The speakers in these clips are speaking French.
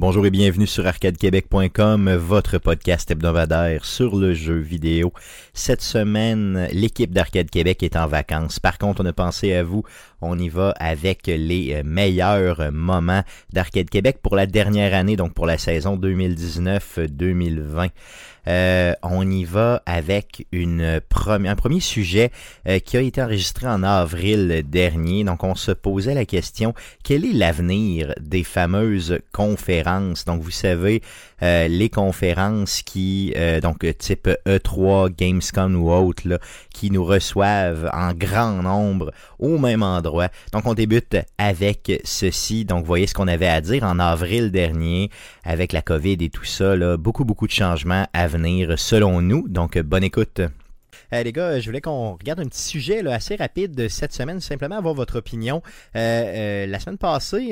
Bonjour et bienvenue sur arcadequebec.com, votre podcast hebdomadaire sur le jeu vidéo. Cette semaine, l'équipe d'Arcade Québec est en vacances. Par contre, on a pensé à vous. On y va avec les meilleurs moments d'Arcade Québec pour la dernière année, donc pour la saison 2019-2020. Euh, on y va avec une un premier sujet euh, qui a été enregistré en avril dernier. Donc, on se posait la question, quel est l'avenir des fameuses conférences? Donc, vous savez, euh, les conférences qui, donc type E3, Gamescom ou autre, là, qui nous reçoivent en grand nombre au même endroit. Donc, on débute avec ceci. Donc, vous voyez ce qu'on avait à dire en avril dernier avec la COVID et tout ça. Là, beaucoup, beaucoup de changements à venir selon nous. Donc, bonne écoute. Euh, les gars, je voulais qu'on regarde un petit sujet assez rapide de cette semaine, simplement avoir votre opinion. Euh, euh, la semaine passée,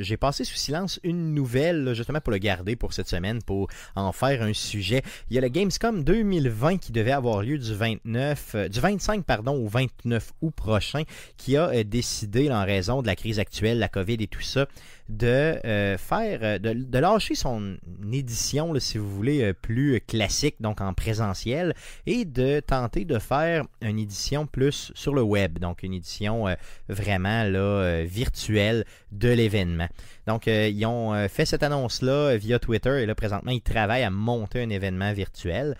j'ai passé sous silence une nouvelle, justement pour le garder pour cette semaine, pour en faire un sujet. Il y a le Gamescom 2020 qui devait avoir lieu du 29, du 25 pardon, au 29 août prochain, qui a décidé, en raison de la crise actuelle, la COVID et tout ça, de euh, faire, euh, de, lâcher son édition, si vous voulez, euh, plus classique, donc en présentiel, et de tenter de faire une édition plus sur le web, donc une édition vraiment là, virtuelle de l'événement. Donc, ils ont fait cette annonce-là via Twitter et là, présentement, ils travaillent à monter un événement virtuel.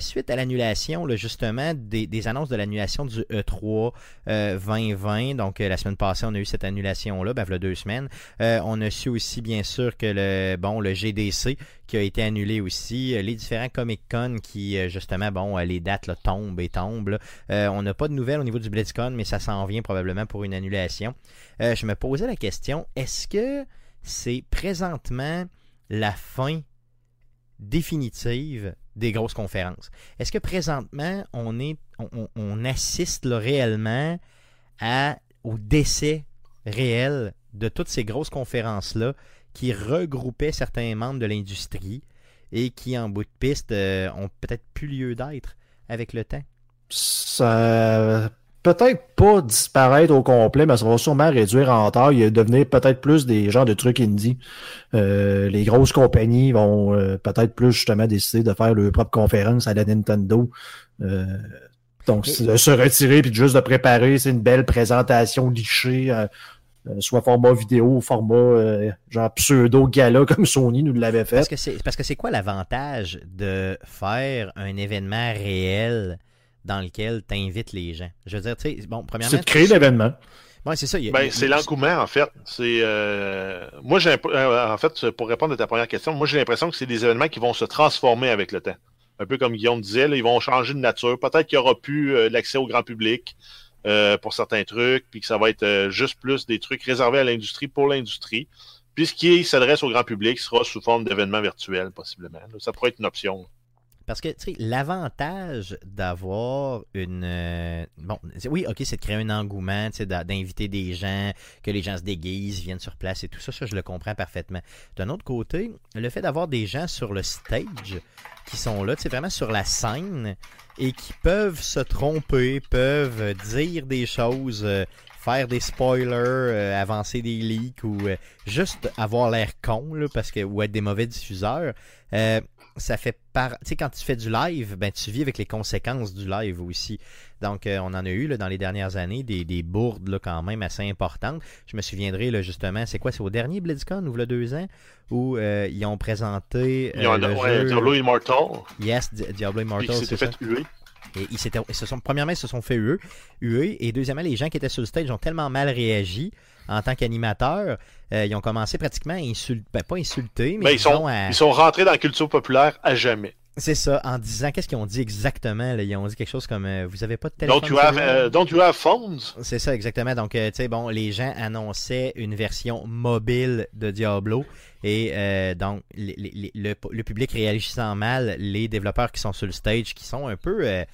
suite à l'annulation, justement, des, annonces de l'annulation du E3 2020, donc la semaine passée, on a eu cette annulation-là, ben, a deux semaines. Euh, on a su aussi, bien sûr, que le, bon, le GDC qui a été annulé aussi, euh, les différents Comic-Con qui, euh, justement, bon, les dates tombent et tombent. on n'a pas de nouvelles au niveau du BlizzCon, mais ça s'en vient probablement pour une annulation. je me posais la question, est-ce que c'est présentement la fin définitive des grosses conférences. Est-ce que présentement, on, assiste réellement au décès réel de toutes ces grosses conférences-là qui regroupaient certains membres de l'industrie et qui, en bout de piste, euh, ont peut-être plus lieu d'être avec le temps? Ça peut-être pas disparaître au complet, mais ça va sûrement réduire en taille et devenir peut-être plus des genres de trucs indie. Euh, les grosses compagnies vont euh, peut-être plus justement décider de faire leur propre conférence à la Nintendo. donc, de se retirer puis juste de préparer, c'est une belle présentation lichée euh, soit format vidéo, format euh, genre pseudo-gala comme Sony nous l'avait fait. Parce que c'est quoi l'avantage de faire un événement réel dans lequel tu invites les gens? Je veux dire, tu sais, bon, premièrement. C'est de créer l'événement. Ouais, c'est ça. ben, c'est l'engouement, en fait. C'est euh, moi, j'ai en fait, pour répondre à ta première question, moi j'ai l'impression que c'est des événements qui vont se transformer avec le temps. Un peu comme Guillaume disait, ils vont changer de nature. Peut-être qu'il n'y aura plus l'accès au grand public. Euh, pour certains trucs, puis que ça va être euh, juste plus des trucs réservés à l'industrie pour l'industrie. Puis ce qui s'adresse au grand public sera sous forme d'événements virtuels, possiblement. Ça pourrait être une option. Parce que, tu sais, l'avantage d'avoir une... Euh, bon, oui, ok, c'est de créer un engouement, tu sais, d'inviter des gens, que les gens se déguisent, viennent sur place et tout ça, ça, je le comprends parfaitement. D'un autre côté, le fait d'avoir des gens sur le stage qui sont là, tu sais, vraiment sur la scène, et qui peuvent se tromper, peuvent dire des choses, euh, faire des spoilers, euh, avancer des leaks ou euh, juste avoir l'air con parce que ou être des mauvais diffuseurs. Ça fait par tu sais quand tu fais du live, ben tu vis avec les conséquences du live aussi. Donc on en a eu là, dans les dernières années des, des bourdes là, quand même assez importantes. Je me souviendrai là, justement, c'est quoi c'est au dernier BlizzCon ou le deux ans où ils ont présenté le Diablo Immortal. Yes, Diablo Immortal. Fait tuer. Et ils, se sont, premièrement, ils se sont fait huer, et deuxièmement, les gens qui étaient sur le stage ont tellement mal réagi en tant qu'animateurs, euh, ils ont commencé pratiquement à insulter, ben, pas insulter, mais ben, ils, sont, ils sont rentrés dans la culture populaire à jamais. C'est ça, en disant, qu'est-ce qu'ils ont dit exactement? Ils ont dit quelque chose comme, euh, vous avez pas de téléphone. Don't you have, uh, don't you have phones? C'est ça, exactement. Donc, euh, tu sais, bon, les gens annonçaient une version mobile de Diablo. Et euh, donc, le, public réagissant mal, les développeurs qui sont sur le stage, qui sont un peu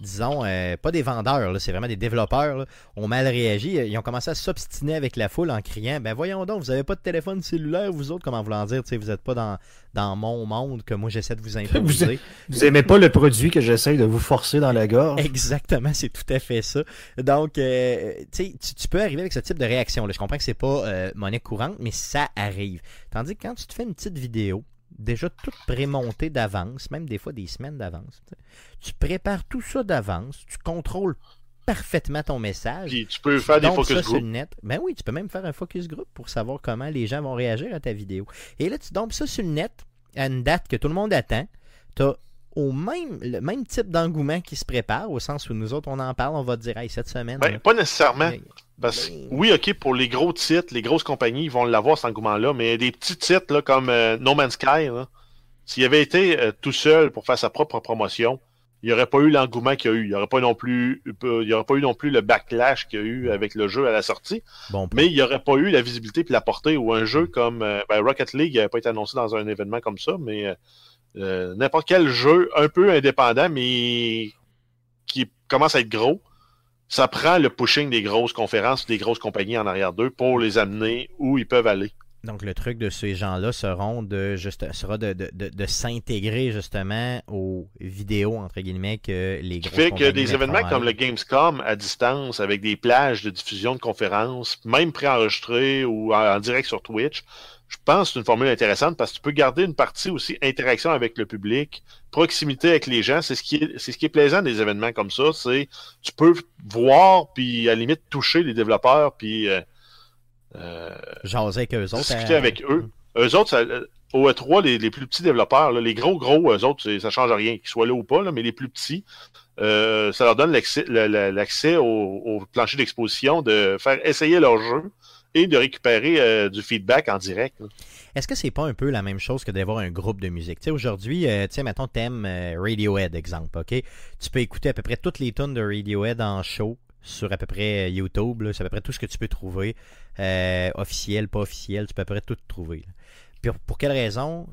disons, euh, pas des vendeurs, c'est vraiment des développeurs, là, ont mal réagi. Ils ont commencé à s'obstiner avec la foule en criant Ben voyons donc, vous avez pas de téléphone cellulaire, vous autres, comment voulant dire, vous n'êtes pas dans, dans mon monde que moi j'essaie de vous imposer. Vous, vous aimez pas le produit que j'essaie de vous forcer dans la gorge. Exactement, c'est tout à fait ça. Donc, euh, tu, tu peux arriver avec ce type de réaction. Là. Je comprends que c'est pas euh, monnaie courante, mais ça arrive. Tandis que quand tu te fais une petite vidéo, déjà toute prémontée d'avance, même des fois des semaines d'avance. Tu prépares tout ça d'avance, tu contrôles parfaitement ton message. Puis tu peux faire des focus group. net. Ben oui, tu peux même faire un focus group pour savoir comment les gens vont réagir à ta vidéo. Et là, tu dompes ça sur le net à une date que tout le monde attend. Tu as au même, le même type d'engouement qui se prépare, au sens où nous autres, on en parle, on va te dire, hey, cette semaine. Ben, pas nécessairement. Parce, oui, OK, pour les gros titres, les grosses compagnies, ils vont l'avoir cet engouement-là, mais des petits titres là, comme euh, No Man's Sky, s'il avait été euh, tout seul pour faire sa propre promotion, il n'y aurait pas eu l'engouement qu'il y a eu. Il n'y aurait pas non plus, il y aurait pas eu non plus le backlash qu'il y a eu avec le jeu à la sortie. mais il n'y aurait pas eu la visibilité et la portée où un jeu comme euh, ben, Rocket League n'avait pas été annoncé dans un événement comme ça, mais n'importe quel jeu un peu indépendant, mais qui commence à être gros, ça prend le pushing des grosses conférences, des grosses compagnies en arrière d'eux pour les amener où ils peuvent aller. Donc le truc de ces gens-là seront de juste sera de, de, de, s'intégrer justement aux vidéos entre guillemets que les grosses fait que des événements comme le Gamescom à distance avec des plages de diffusion de conférences, même préenregistrées ou en direct sur Twitch, je pense que c'est une formule intéressante parce que tu peux garder une partie aussi interaction avec le public, proximité avec les gens. C'est ce qui est, c'est ce qui est plaisant des événements comme ça. C'est tu peux voir puis à la limite toucher les développeurs puis euh, euh avec eux autres. Discuter avec eux. Eux autres, ça, au E3, les, plus petits développeurs, les gros gros, eux autres, ça change rien, qu'ils soient là ou pas, là, mais les plus petits, euh, ça leur donne l'accès, l'accès au, au plancher d'exposition de faire essayer leur jeu et de récupérer euh, du feedback en direct. Est-ce que c'est pas un peu la même chose que d'avoir un groupe de musique? Aujourd'hui, euh, tu mettons, t'aimes euh, Radiohead, exemple, OK? Tu peux écouter à peu près toutes les tonnes de Radiohead en show sur à peu près YouTube. C'est à peu près tout ce que tu peux trouver. officiel, pas officiel, tu peux à peu près tout trouver. Puis pour quelle raison,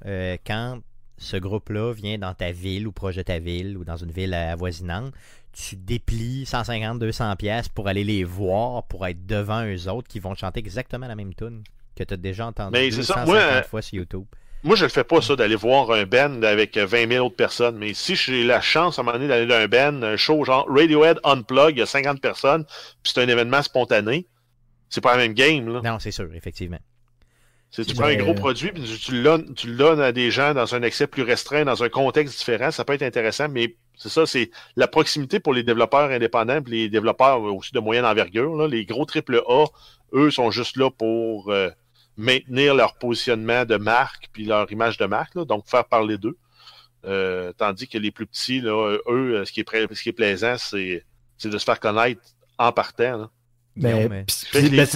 quand ce groupe-là vient dans ta ville ou proche de ta ville ou dans une ville avoisinante, tu déplies 150, 200 pièces pour aller les voir, pour être devant eux autres qui vont chanter exactement la même tune que tu as déjà entendu Mais ça. Moi, fois sur YouTube. Moi, je le fais pas ça d'aller voir un band avec 20 000 autres personnes. Mais si j'ai la chance à un moment donné d'aller dans un band, un show genre Radiohead Unplug, il y a 50 personnes, puis c'est un événement spontané, c'est pas la même game. Là. Non, c'est sûr, effectivement. Tu prends un gros produit, puis tu, tu le donnes à des gens dans un accès plus restreint, dans un contexte différent, ça peut être intéressant, mais c'est ça, c'est la proximité pour les développeurs indépendants et les développeurs aussi de moyenne envergure. Là. Les gros triple A, eux, sont juste là pour euh, maintenir leur positionnement de marque puis leur image de marque, donc faire parler d'eux. Euh, tandis que les plus petits, là, eux, ce qui est, ce qui est plaisant, c'est, de se faire connaître en partant. Mais, mais... Ben,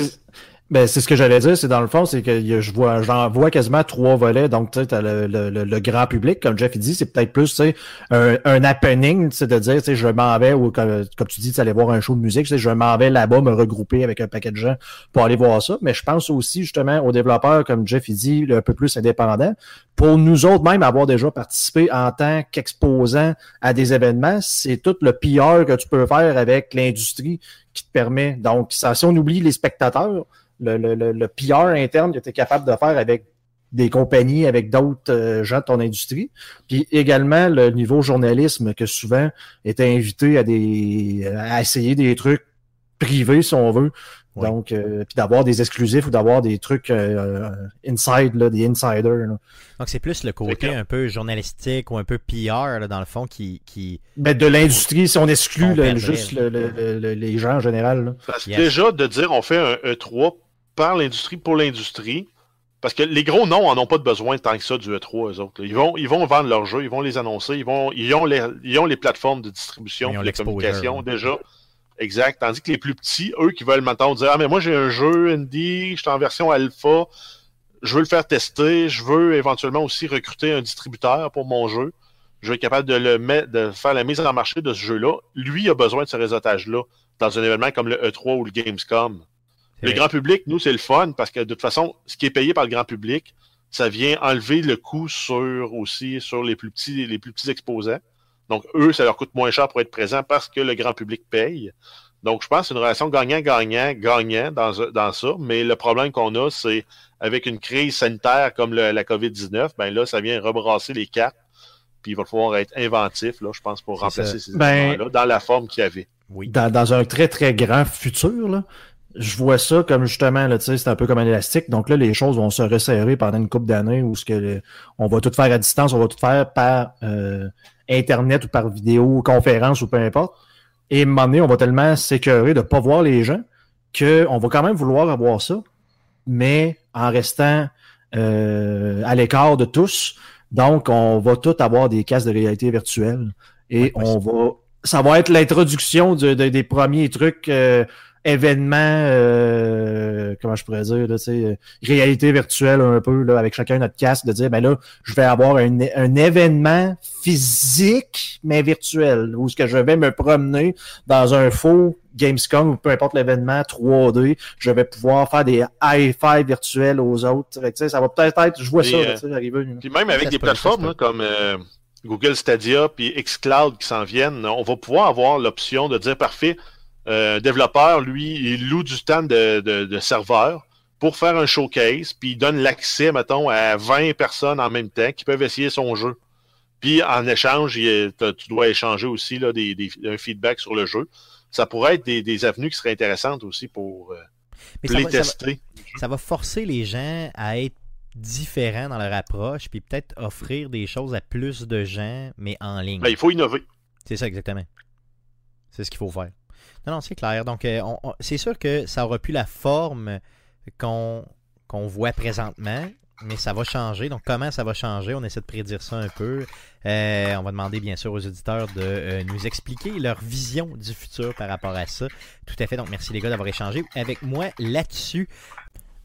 c'est ce que j'allais dire, c'est dans le fond, c'est que je vois, j'en vois quasiment trois volets. Donc, tu sais, le, le, le, grand public, comme Jeff dit, c'est peut-être plus, tu sais, un, un happening, c'est de dire, tu sais, je m'en vais, ou comme, comme tu dis, tu aller voir un show de musique, tu sais, je m'en vais là-bas, me regrouper avec un paquet de gens pour aller voir ça. Mais je pense aussi, justement, aux développeurs, comme Jeff dit, un peu plus indépendants. Pour nous autres, même, avoir déjà participé en tant qu'exposant à des événements, c'est tout le PR que tu peux faire avec l'industrie qui te permet. Donc, si on oublie les spectateurs, le, le, le, PR interne que tu es capable de faire avec des compagnies, avec d'autres euh, gens de ton industrie. Puis également le niveau journalisme que souvent était invité à des à essayer des trucs privés, si on veut. Donc, euh, puis d'avoir des exclusifs ou d'avoir des trucs euh, inside, là, des insiders. Donc, c'est plus le côté un peu journalistique ou un peu PR, là, dans le fond, qui... qui... Mais de l'industrie, si on exclut juste les gens en général. Parce que déjà, de dire on fait un E3 par l'industrie pour l'industrie. Parce que les gros noms en ont pas de besoin tant que ça du E3, eux autres. Ils vont, ils vont vendre leurs jeux, ils vont les annoncer, ils, vont, ils, ont, les, ils ont les plateformes de distribution, de communication déjà. Exact. Tandis que les plus petits, eux qui veulent maintenant dire Ah, mais moi j'ai un jeu indie, je suis en version alpha, je veux le faire tester, je veux éventuellement aussi recruter un distributeur pour mon jeu. Je veux être capable de le mettre, de faire la mise en marché de ce jeu-là. Lui a besoin de ce réseautage-là dans un événement comme le E3 ou le Gamescom. Le grand public, nous, c'est le fun parce que de toute façon, ce qui est payé par le grand public, ça vient enlever le coût sur aussi sur les plus petits, les plus petits exposants. Donc, eux, ça leur coûte moins cher pour être présents parce que le grand public paye. Donc, je pense que c'est une relation gagnant-gagnant, gagnant dans, dans ça. Mais le problème qu'on a, c'est avec une crise sanitaire comme la COVID-19, ben là, ça vient rebrasser les cartes. Puis il va falloir être inventif, là, je pense, pour remplacer ces ben, éléments-là dans la forme qu'il y avait. Oui. Dans, dans, un très, très grand futur, là, je vois ça comme justement, là, c'est un peu comme un élastique. Donc là, les choses vont se resserrer pendant une couple d'années où ce que on va tout faire à distance, on va tout faire par euh, Internet ou par vidéo, conférence ou peu importe. Et à un moment donné, on va tellement s'écœurer de ne pas voir les gens qu'on va quand même vouloir avoir ça, mais en restant euh, à l'écart de tous. Donc, on va tout avoir des casques de réalité virtuelle. Et on va. Ça va être l'introduction de, des premiers trucs. Euh, événement, euh, comment je pourrais dire, là, euh, réalité virtuelle un peu, là, avec chacun notre casque, de dire, ben là, je vais avoir un, un événement physique, mais virtuel, où ce que je vais me promener dans un faux Gamescom ou peu importe l'événement 3D, je vais pouvoir faire des high-five virtuels aux autres. ça va peut-être être, je vois ça, euh, arriver. Puis même avec des plateformes comme euh, Google Stadia puis xCloud qui s'en viennent, on va pouvoir avoir l'option de dire, parfait, euh, développeur, lui, il loue du temps de, de, serveur pour faire un showcase, puis il donne l'accès, mettons, à 20 personnes en même temps qui peuvent essayer son jeu. Puis en échange, tu dois échanger aussi là, des, des, un feedback sur le jeu. Ça pourrait être des, des avenues qui seraient intéressantes aussi pour euh, les tester. Ça va, forcer les gens à être différents dans leur approche, puis peut-être offrir des choses à plus de gens, mais en ligne. Ben, il faut innover. C'est ça exactement. C'est ce qu'il faut faire. Non, non, c'est clair. Donc, euh, c'est sûr que ça aura plus la forme qu'on voit présentement, mais ça va changer. Donc, comment ça va changer? On essaie de prédire ça un peu. Euh, on va demander, bien sûr, aux auditeurs de euh, nous expliquer leur vision du futur par rapport à ça. Tout à fait. Donc, merci les gars d'avoir échangé avec moi là-dessus.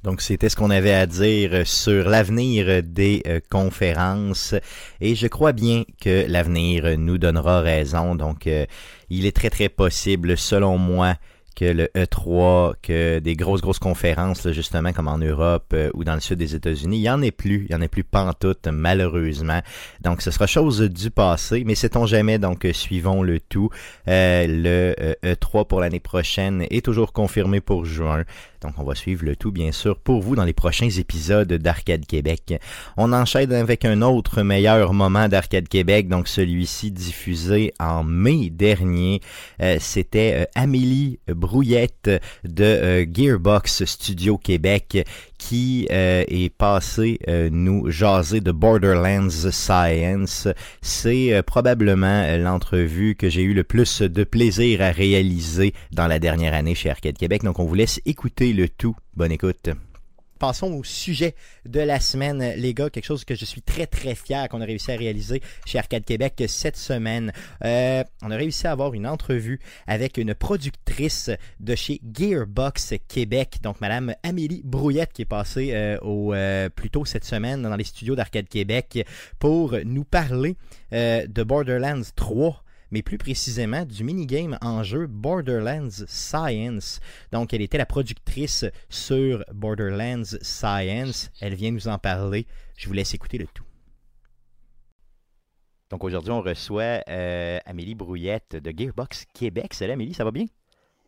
Donc, c'était ce qu'on avait à dire sur l'avenir des conférences. Et je crois bien que l'avenir nous donnera raison. Donc, il est très très possible, selon moi, que le E3, que des grosses, grosses conférences, justement, comme en Europe euh, ou dans le sud des États-Unis, il n'y en est plus. Il n'y en a plus pantoute, malheureusement. Donc, ce sera chose du passé, mais sait-on jamais, donc, euh, suivons le tout. Euh, le E3 e pour l'année prochaine est toujours confirmé pour juin. Donc, on va suivre le tout, bien sûr, pour vous dans les prochains épisodes d'Arcade Québec. On enchaîne avec un autre meilleur moment d'Arcade Québec, donc celui-ci diffusé en mai dernier. C'était Amélie Brouillette de euh, Gearbox Studio Québec qui euh, est passé euh, nous jaser de Borderlands Science. C'est probablement l'entrevue que j'ai eu le plus de plaisir à réaliser dans la dernière année chez Arcade Québec. Donc on vous laisse écouter le tout. Bonne écoute passons au sujet de la semaine, les gars. Quelque chose que je suis très très fier qu'on a réussi à réaliser chez Arcade Québec cette semaine. Euh, on a réussi à avoir une entrevue avec une productrice de chez Gearbox Québec, donc Madame Amélie Brouillette, qui est passée euh, au, euh, plus tôt cette semaine dans les studios d'Arcade Québec pour nous parler de Borderlands 3 mais plus précisément du minigame en jeu Borderlands Science. Donc, elle était la productrice sur Borderlands Science. Elle vient nous en parler. Je vous laisse écouter le tout. Donc, aujourd'hui, on reçoit euh, Amélie Brouillette de Gearbox Québec. Salut Amélie, ça va bien?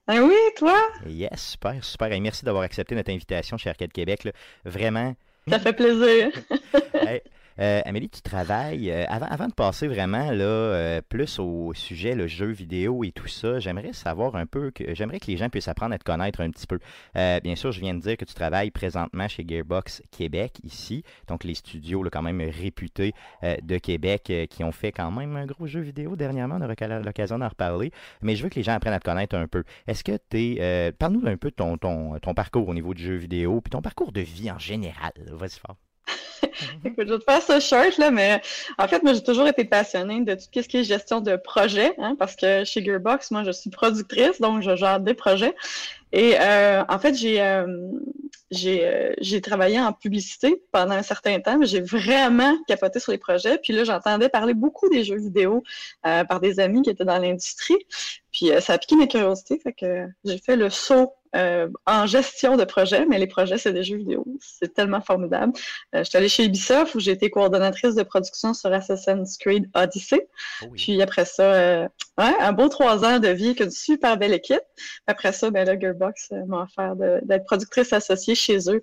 Ben oui, toi? Yes, super, super. Et merci d'avoir accepté notre invitation chez Arcade Québec. Vraiment. Ça fait plaisir. Euh, Amélie, tu travailles. Euh, avant, avant de passer vraiment là, euh, plus au sujet, le jeu vidéo et tout ça, j'aimerais savoir un peu, que j'aimerais que les gens puissent apprendre à te connaître un petit peu. bien sûr, je viens de dire que tu travailles présentement chez Gearbox Québec, ici, donc les studios là, quand même réputés de Québec qui ont fait quand même un gros jeu vidéo dernièrement, on aura l'occasion d'en reparler, mais je veux que les gens apprennent à te connaître un peu. Est-ce que tu es... Parle-nous un peu de ton, ton, ton parcours au niveau du jeu vidéo, puis ton parcours de vie en général. Vas-y fort. Écoute, je vais te faire ce short, là, mais en fait, moi, j'ai toujours été passionnée de tout ce qui est gestion de projet, hein, parce que chez Gearbox, moi, je suis productrice, donc je gère des projets. Et euh, en fait, j'ai euh, euh, j'ai travaillé en publicité pendant un certain temps, mais j'ai vraiment capoté sur les projets. Puis là, j'entendais parler beaucoup des jeux vidéo par des amis qui étaient dans l'industrie. Puis ça a piqué mes curiosités, fait que j'ai fait le saut euh, en gestion de projet, mais les projets, c'est des jeux vidéo. C'est tellement formidable. Euh, je suis allée chez Ubisoft où j'ai été coordonnatrice de production sur Assassin's Creed Odyssey. Oh Puis après ça, euh, ouais, un beau trois ans de vie avec une super belle équipe. Après ça, ben là, Gearbox m'a offert d'être productrice associée chez eux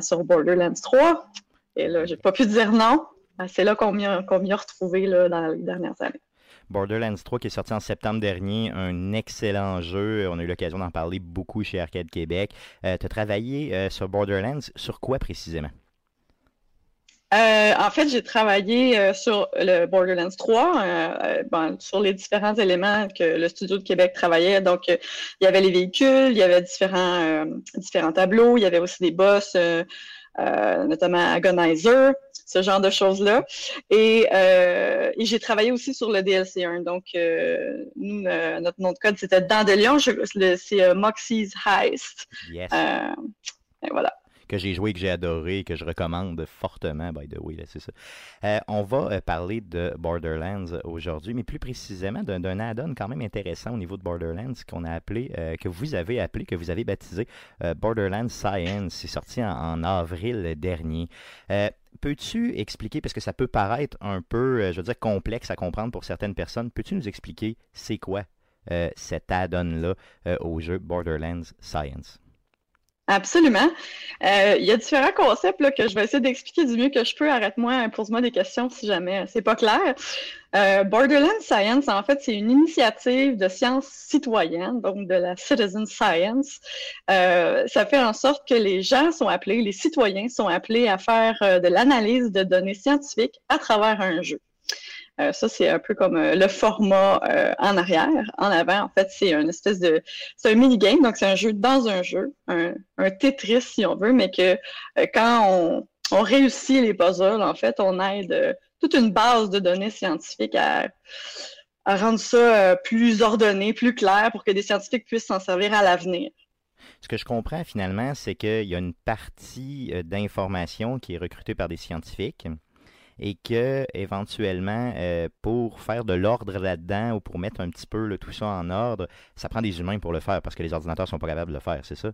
sur Borderlands 3. Et là, j'ai pas pu dire non. C'est là qu'on m'y a, retrouvé là, dans les dernières années. Borderlands 3 qui est sorti en septembre dernier, un excellent jeu. On a eu l'occasion d'en parler beaucoup chez Arcade Québec. Euh, tu as travaillé euh, sur Borderlands, sur quoi précisément? Euh, en fait, j'ai travaillé sur le Borderlands 3, sur les différents éléments que le studio de Québec travaillait. Donc, il y avait les véhicules, il y avait différents, différents tableaux, il y avait aussi des boss, notamment Agonizer ce genre de choses-là. Euh, et, j'ai travaillé aussi sur le DLC1. Donc, euh, nous, euh, notre nom de code, c'était Dandelion. C'est Moxie's Heist. Yes. et voilà que j'ai joué, que j'ai adoré, que je recommande fortement, by the way, c'est ça. Euh, on va euh, parler de Borderlands aujourd'hui, mais plus précisément d'un add-on quand même intéressant au niveau de Borderlands qu'on a appelé, euh, que vous avez appelé, que vous avez baptisé Borderlands Science. C'est sorti en, avril dernier. Peux-tu expliquer, parce que ça peut paraître un peu, je veux dire, complexe à comprendre pour certaines personnes, peux-tu nous expliquer c'est quoi cet add-on-là au jeu Borderlands Science? Absolument. Euh, il y a différents concepts que je vais essayer d'expliquer du mieux que je peux. Arrête-moi, pose-moi des questions si jamais c'est pas clair. Euh, Borderland Science, en fait, c'est une initiative de science citoyenne, donc de la citizen science. Euh, ça fait en sorte que les gens sont appelés, les citoyens sont appelés à faire de l'analyse de données scientifiques à travers un jeu. Euh, ça, c'est un peu comme euh, le format euh, en arrière. En avant, en fait, c'est une espèce de... C'est un mini-game, donc c'est un jeu dans un jeu, un, Tetris, si on veut, mais que quand on, réussit les puzzles, en fait, on aide toute une base de données scientifiques à, à rendre ça plus ordonné, plus clair, pour que des scientifiques puissent s'en servir à l'avenir. Ce que je comprends finalement, c'est qu'il y a une partie d'information qui est recrutée par des scientifiques et que éventuellement, euh, pour faire de l'ordre là-dedans ou pour mettre un petit peu tout ça en ordre, ça prend des humains pour le faire parce que les ordinateurs sont pas capables de le faire, c'est ça?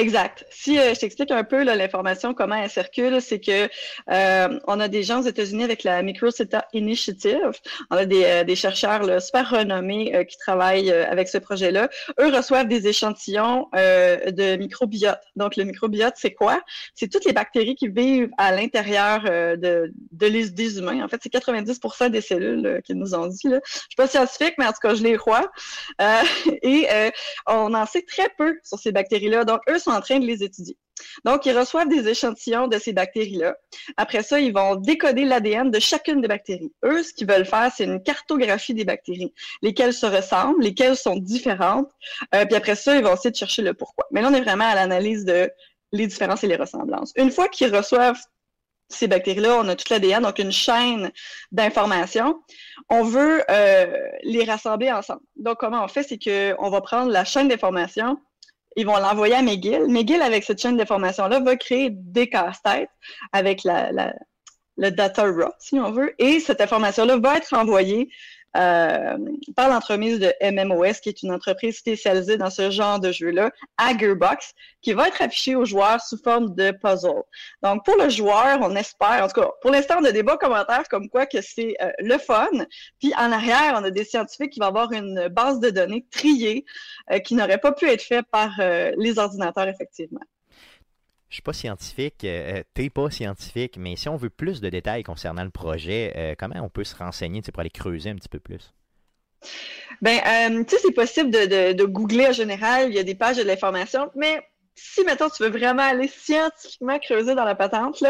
Exact. Si euh, je t'explique un peu l'information, comment elle circule, c'est que euh, on a des gens aux États-Unis avec la Microcita Initiative. On a des, euh, chercheurs super renommés qui travaillent avec ce projet-là. Eux reçoivent des échantillons de microbiote. Donc, le microbiote, c'est quoi? C'est toutes les bactéries qui vivent à l'intérieur de, de des humains. En fait, c'est 90% des cellules qu'ils nous ont dit. Là. Je suis pas scientifique, mais en tout cas, je les crois. et on en sait très peu sur ces bactéries-là. Donc, eux en train de les étudier. Donc, ils reçoivent des échantillons de ces bactéries-là. Après ça, ils vont décoder l'ADN de chacune des bactéries. Eux, ce qu'ils veulent faire, c'est une cartographie des bactéries, lesquelles se ressemblent, lesquelles sont différentes. Euh, puis après ça, ils vont essayer de chercher le pourquoi. Mais là, on est vraiment à l'analyse de les différences et les ressemblances. Une fois qu'ils reçoivent ces bactéries-là, on a toute l'ADN, donc une chaîne d'informations. On veut euh, les rassembler ensemble. Donc, comment on fait, c'est qu'on va prendre la chaîne d'informations, ils vont l'envoyer à McGill. McGill, avec cette chaîne d'information-là, va créer des casse-têtes avec le data raw, si on veut, et cette information-là va être envoyée euh, par l'entremise de MMOS, qui est une entreprise spécialisée dans ce genre de jeu-là, à Gearbox, qui va être affichée aux joueurs sous forme de puzzle. Donc, pour le joueur, on espère, en tout cas, pour l'instant, on a des bons commentaires comme quoi que c'est euh, le fun. Puis, en arrière, on a des scientifiques qui vont avoir une base de données triée euh, qui n'aurait pas pu être faite par les ordinateurs, effectivement. Je suis pas scientifique, euh, t'es pas scientifique, mais si on veut plus de détails concernant le projet, euh, comment on peut se renseigner pour aller creuser un petit peu plus? Ben, euh, tu sais, c'est possible de, de, googler en général, il y a des pages de l'information, mais si, maintenant tu veux vraiment aller scientifiquement creuser dans la patente,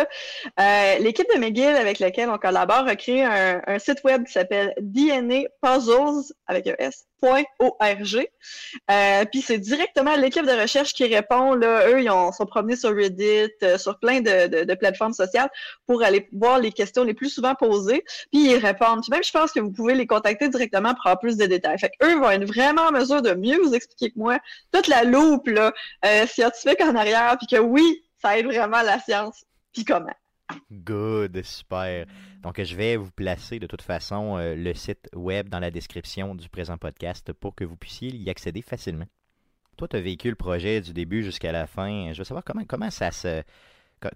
l'équipe de McGill avec laquelle on collabore a créé un, site web qui s'appelle DNA Puzzles avec un S .org. Euh, puis c'est directement l'équipe de recherche qui répond. Là, eux, ils ont, sont promenés sur Reddit, euh, sur plein de, plateformes sociales pour aller voir les questions les plus souvent posées, puis ils répondent. Puis même, je pense que vous pouvez les contacter directement pour avoir plus de détails. Fait eux vont être vraiment en mesure de mieux vous expliquer que moi toute la loupe là, euh, scientifique en arrière, puis que oui, ça aide vraiment la science. Puis comment? Good, super. Donc, je vais vous placer de toute façon euh, le site web dans la description du présent podcast pour que vous puissiez y accéder facilement. toi, tu as vécu le projet du début jusqu'à la fin. Je veux savoir comment, comment ça se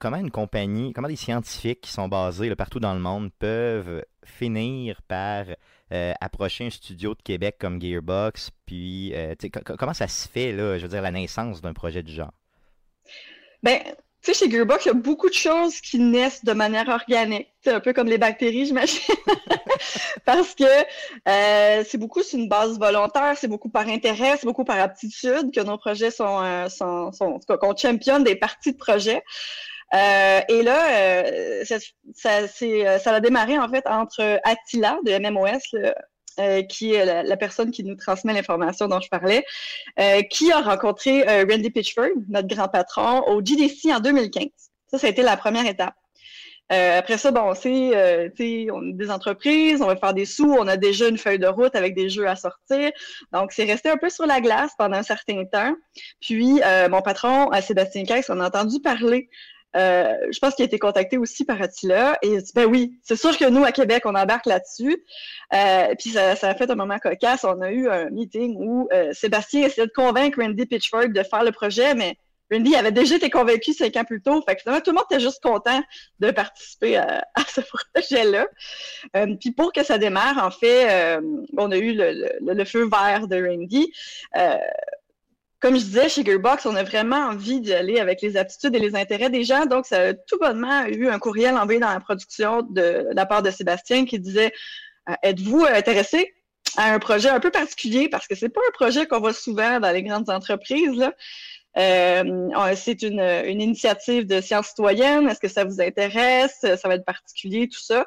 comment une compagnie, comment des scientifiques qui sont basés partout dans le monde peuvent finir par euh, approcher un studio de Québec comme Gearbox, puis euh, comment ça se fait, là, je veux dire, la naissance d'un projet du genre? Ben, tu sais, chez Gearbox, il y a beaucoup de choses qui naissent de manière organique. C'est un peu comme les bactéries, j'imagine. Parce que euh, c'est beaucoup sur une base volontaire, c'est beaucoup par intérêt, c'est beaucoup par aptitude que nos projets sont, sont qu'on championne des parties de projet. Euh, et là, euh, ça, euh, a démarré en fait entre Attila de MMOS, qui est la, personne qui nous transmet l'information dont je parlais, qui a rencontré Randy Pitchford, notre grand patron, au GDC en 2015. Ça, ça a été la première étape. après ça, bon, on est des entreprises, on va faire des sous, on a déjà une feuille de route avec des jeux à sortir. Donc, c'est resté un peu sur la glace pendant un certain temps. Puis, mon patron, Sébastien Caisse, on a entendu parler euh, je pense qu'il a été contacté aussi par Attila et il dit ben oui, c'est sûr que nous à Québec on embarque là-dessus. Euh, puis ça, ça, a fait un moment cocasse. On a eu un meeting où euh, Sébastien essayait de convaincre Randy Pitchford de faire le projet, mais Randy avait déjà été convaincu cinq ans plus tôt. Fait que tout le monde était juste content de participer à, ce projet-là. Euh, puis pour que ça démarre, en fait, on a eu le, le, feu vert de Randy comme je disais, chez Gearbox, on a vraiment envie d'y aller avec les aptitudes et les intérêts des gens. Donc, ça a tout bonnement eu un courriel envoyé dans la production de, la part de Sébastien qui disait euh, Êtes-vous intéressé à un projet un peu particulier? Parce que c'est pas un projet qu'on voit souvent dans les grandes entreprises. Euh, c'est une, initiative de sciences citoyennes. Est-ce que ça vous intéresse? Ça va être particulier, tout ça.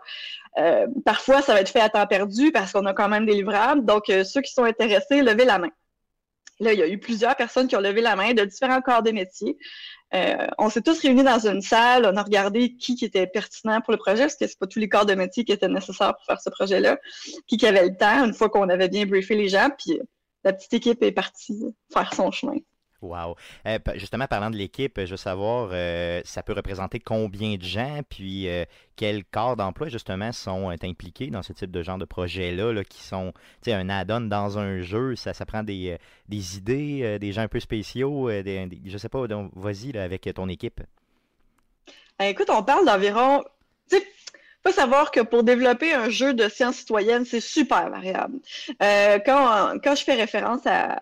Euh, parfois, ça va être fait à temps perdu parce qu'on a quand même des livrables. Donc, ceux qui sont intéressés, levez la main. Là, il y a eu plusieurs personnes qui ont levé la main de différents corps de métier. Euh, on s'est tous réunis dans une salle, on a regardé qui, qui était pertinent pour le projet, parce que c'est pas tous les corps de métier qui étaient nécessaires pour faire ce projet-là, qui, qui avait le temps, une fois qu'on avait bien briefé les gens, puis la petite équipe est partie faire son chemin. Wow. Euh, justement, parlant de l'équipe, je veux savoir, euh, ça peut représenter combien de gens, puis euh, quels corps d'emploi, justement, sont impliqués dans ce type de genre de projet-là, là, qui sont, tu sais, un add-on dans un jeu, ça, ça prend des, idées, des gens un peu spéciaux, je sais pas, vas-y avec ton équipe. Ben, écoute, on parle d'environ, faut savoir que pour développer un jeu de sciences citoyennes, c'est super variable. Euh, quand, quand je fais référence à,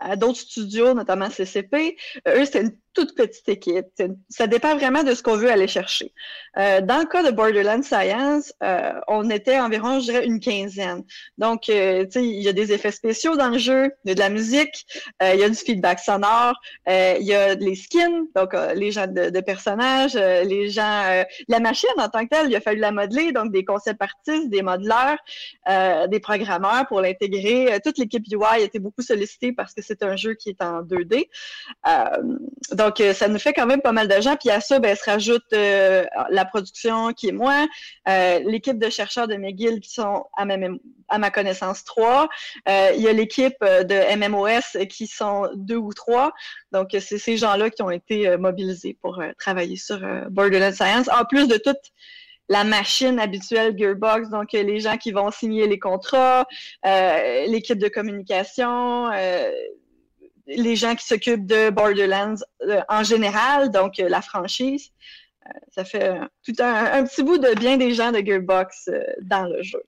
à, d'autres studios, notamment CCP, eux, c'est une toute petite équipe. Ça dépend vraiment de ce qu'on veut aller chercher. Euh, dans le cas de Borderlands Science, euh, on était environ, je dirais, une quinzaine. Donc, euh, tu sais, il y a des effets spéciaux dans le jeu, il y a de la musique, euh, il y a du feedback sonore, euh, il y a les skins, donc les gens de, personnages, les gens, la machine en tant que telle, il a fallu la modeler, donc des concepts artistes, des modeleurs, des programmeurs pour l'intégrer. toute l'équipe UI a été beaucoup sollicitée parce que c'est un jeu qui est en 2D. Donc, euh, ça nous fait quand même pas mal de gens. Puis à ça, ben, se rajoute euh, la production qui est moi, euh, l'équipe de chercheurs de McGill qui sont à ma, à ma connaissance trois. il y a l'équipe de MMOS qui sont deux ou trois. Donc, c'est ces gens-là qui ont été mobilisés pour travailler sur Borderlands Science. En plus de toute la machine habituelle Gearbox, donc les gens qui vont signer les contrats, l'équipe de communication, les gens qui s'occupent de Borderlands euh, en général, donc euh, la franchise. Euh, ça fait tout un, petit bout de bien des gens de Gearbox dans le jeu.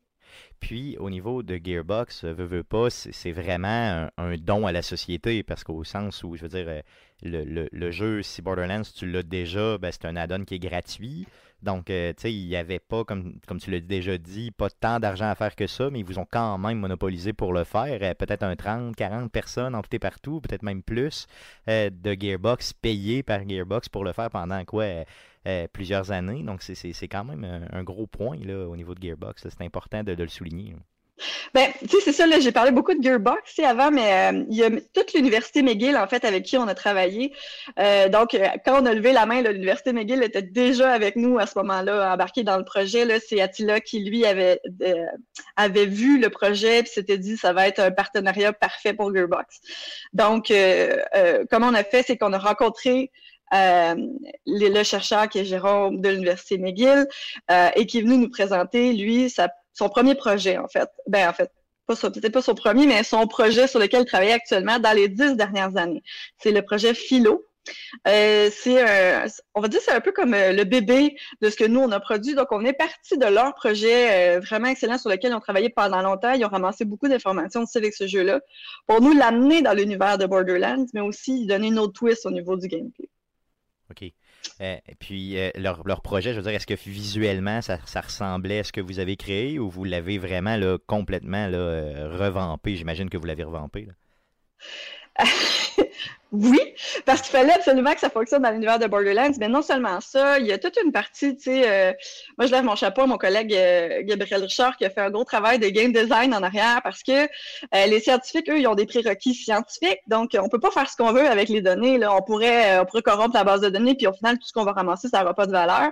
Puis, au niveau de Gearbox, veut, veut pas, c'est vraiment un, don à la société, parce qu'au sens où, je veux dire, le, le, jeu, si Borderlands, tu l'as déjà, ben, c'est un add-on qui est gratuit. Donc, euh, tu sais, il n'y avait pas, comme, tu l'as déjà dit, pas tant d'argent à faire que ça, mais ils vous ont quand même monopolisé pour le faire. Euh, peut-être un 30, 40 personnes en tout et partout, peut-être même plus, euh, de Gearbox payés par Gearbox pour le faire pendant quoi plusieurs années. Donc, c'est quand même un, gros point au niveau de Gearbox. C'est important de, le souligner. Ben, tu sais, c'est ça, là, j'ai parlé beaucoup de Gearbox, avant, mais euh, il y a toute l'université McGill, en fait, avec qui on a travaillé. Euh, donc, euh, quand on a levé la main, l'université McGill était déjà avec nous à ce moment-là, embarqué dans le projet. C'est Attila qui, lui, avait, avait vu le projet, puis s'était dit, ça va être un partenariat parfait pour Gearbox. Donc, comment on a fait, c'est qu'on a rencontré le chercheur qui est Jérôme de l'université McGill et qui est venu nous présenter, lui, sa son premier projet, en fait. Ben, en fait, pas peut-être pas son premier, mais son projet sur lequel il travaille actuellement dans les dix dernières années. C'est le projet Philo. Euh, c'est on va dire c'est un peu comme euh, le bébé de ce que nous on a produit. Donc on est parti de leur projet euh, vraiment excellent sur lequel on travaillé pendant longtemps. Ils ont ramassé beaucoup d'informations aussi avec ce jeu-là pour nous l'amener dans l'univers de Borderlands, mais aussi donner une autre twist au niveau du gameplay. OK. Et puis leur, leur, projet, je veux dire, est-ce que visuellement ça, ressemblait à ce que vous avez créé ou vous l'avez vraiment complètement là, revampé? J'imagine que vous l'avez revampé. Oui, parce qu'il fallait absolument que ça fonctionne dans l'univers de Borderlands. Mais non seulement ça, il y a toute une partie, tu sais, euh, moi je lève mon chapeau à mon collègue euh, Gabriel Richard qui a fait un gros travail de game design en arrière parce que euh, les scientifiques, eux, ils ont des prérequis scientifiques. Donc, on peut pas faire ce qu'on veut avec les données. Là. On pourrait, on pourrait corrompre la base de données, puis au final, tout ce qu'on va ramasser, ça n'aura pas de valeur.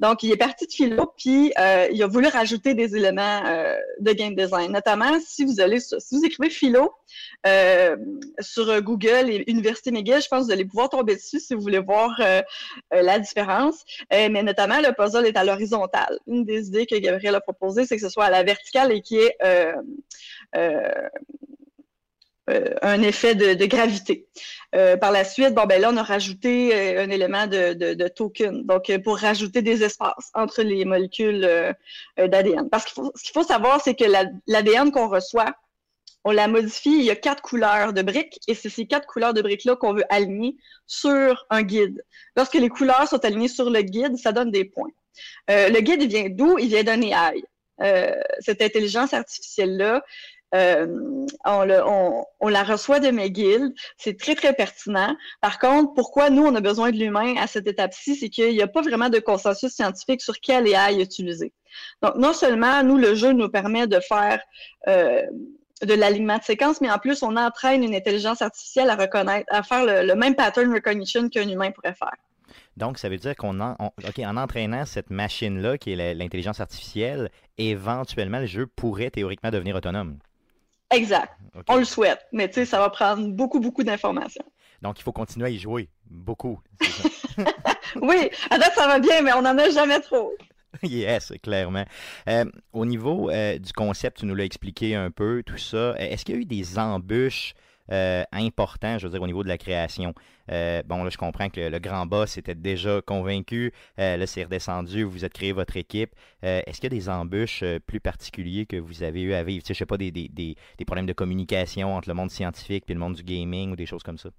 Donc, il est parti de philo, puis il a voulu rajouter des éléments de game design. Notamment, si vous allez, si vous écrivez philo sur Google et Université Je pense que vous allez pouvoir tomber dessus si vous voulez voir euh, euh, la différence. Euh, mais notamment, le puzzle est à l'horizontale. Une des idées que Gabriel a proposées, c'est que ce soit à la verticale et qu'il y ait un effet de, gravité. par la suite, bon, ben là, on a rajouté un élément de, token, donc pour rajouter des espaces entre les molécules d'ADN. Parce qu'il ce qu'il faut savoir, c'est que l'ADN qu'on reçoit on la modifie. Il y a quatre couleurs de briques et c'est ces quatre couleurs de briques-là qu'on veut aligner sur un guide. Lorsque les couleurs sont alignées sur le guide, ça donne des points. Euh, le guide, il vient d'où? Il vient d'un AI. Euh, cette intelligence artificielle-là, euh, on, la reçoit de McGill. C'est très, très pertinent. Par contre, pourquoi nous, on a besoin de l'humain à cette étape-ci, c'est qu'il n'y a pas vraiment de consensus scientifique sur quel AI utiliser. Donc, non seulement, nous, le jeu nous permet de faire de l'alignement de séquence, mais en plus, on entraîne une intelligence artificielle à reconnaître, à faire le, même pattern recognition qu'un humain pourrait faire. Donc, ça veut dire qu'on en, en entraînant cette machine-là, qui est l'intelligence artificielle, éventuellement, le jeu pourrait théoriquement devenir autonome. Exact. On le souhaite, mais tu sais, ça va prendre beaucoup, beaucoup d'informations. Donc, il faut continuer à y jouer. Beaucoup. oui, à date, ça va bien, mais on n'en a jamais trop. yes, clairement. Euh, au niveau euh, du concept, tu nous l'as expliqué un peu, tout ça. Est-ce qu'il y a eu des embûches euh, importantes, je veux dire, au niveau de la création? bon, là, je comprends que le, grand boss était déjà convaincu. là, c'est redescendu, vous êtes créé votre équipe. Est-ce qu'il y a des embûches plus particuliers que vous avez eu à vivre? Tu sais, je sais pas, des, des, des, problèmes de communication entre le monde scientifique et le monde du gaming ou des choses comme ça?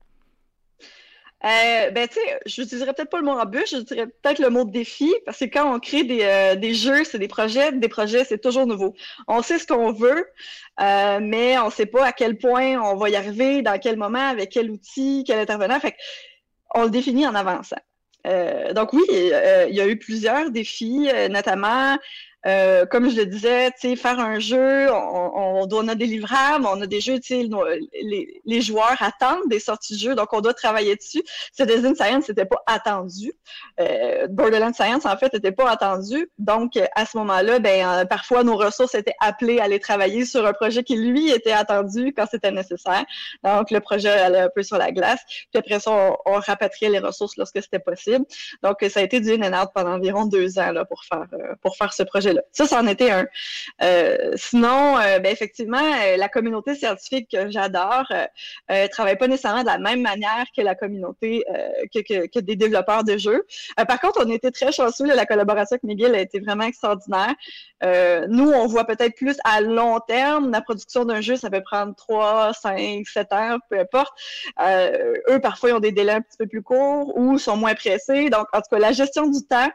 Euh, ben, tu sais, je n'utiliserais peut-être pas le mot embûche, je dirais peut-être le mot défi, parce que quand on crée des, euh, des jeux, c'est des projets, des projets, c'est toujours nouveau. On sait ce qu'on veut, euh, mais on ne sait pas à quel point on va y arriver, dans quel moment, avec quel outil, quel intervenant. Fait on le définit en avançant. Euh, donc oui, il y a eu plusieurs défis, notamment euh, comme je le disais, faire un jeu, on, on, on, a des livrables, on a des jeux, les, les joueurs attendent des sorties de jeux, donc on doit travailler dessus. Citizen Science n'était pas attendu. Euh, Borderlands Science, en fait, n'était pas attendu. Donc, à ce moment-là, ben, euh, parfois, nos ressources étaient appelées à aller travailler sur un projet qui, lui, était attendu quand c'était nécessaire. Donc, le projet allait un peu sur la glace. Puis après ça, on, on rapatriait les ressources lorsque c'était possible. Donc, ça a été du in and out pendant environ deux ans là, pour, faire, euh, pour faire ce projet-là. Ça, ça en était un. Euh, sinon, euh, ben, effectivement, euh, la communauté scientifique que j'adore ne travaille pas nécessairement de la même manière que la communauté que, des développeurs de jeux. par contre, on était très chanceux. la collaboration avec Miguel a été vraiment extraordinaire. nous, on voit peut-être plus à long terme. La production d'un jeu, ça peut prendre 3, 5, 7 heures, peu importe. eux, parfois, ils ont des délais un petit peu plus courts ou sont moins pressés. Donc, en tout cas, la gestion du temps,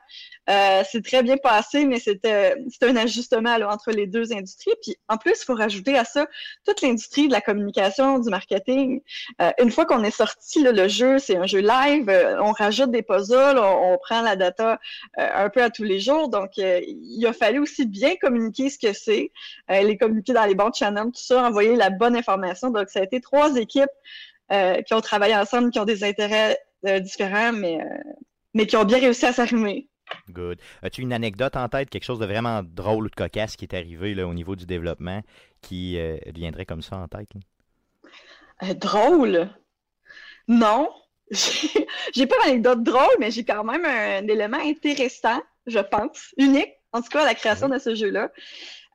c'est très bien passé, mais c'était c'est un ajustement entre les deux industries. Puis en plus, il faut rajouter à ça toute l'industrie de la communication, du marketing. Euh, une fois qu'on est sorti, le jeu, c'est un jeu live, euh, on rajoute des puzzles, on, prend la data euh, un peu à tous les jours. Donc, il a fallu aussi bien communiquer ce que c'est, les communiquer dans les bons channels, tout ça, envoyer la bonne information. Donc, ça a été trois équipes qui ont travaillé ensemble, qui ont des intérêts différents, mais, mais qui ont bien réussi à s'arrimer. Good. As-tu une anecdote en tête, quelque chose de vraiment drôle ou de cocasse qui est arrivé là, au niveau du développement qui euh, viendrait comme ça en tête? Euh, drôle? Non. j'ai pas d'anecdote drôle, mais j'ai quand même un, élément intéressant, je pense, unique, en tout cas, à la création de ce jeu-là.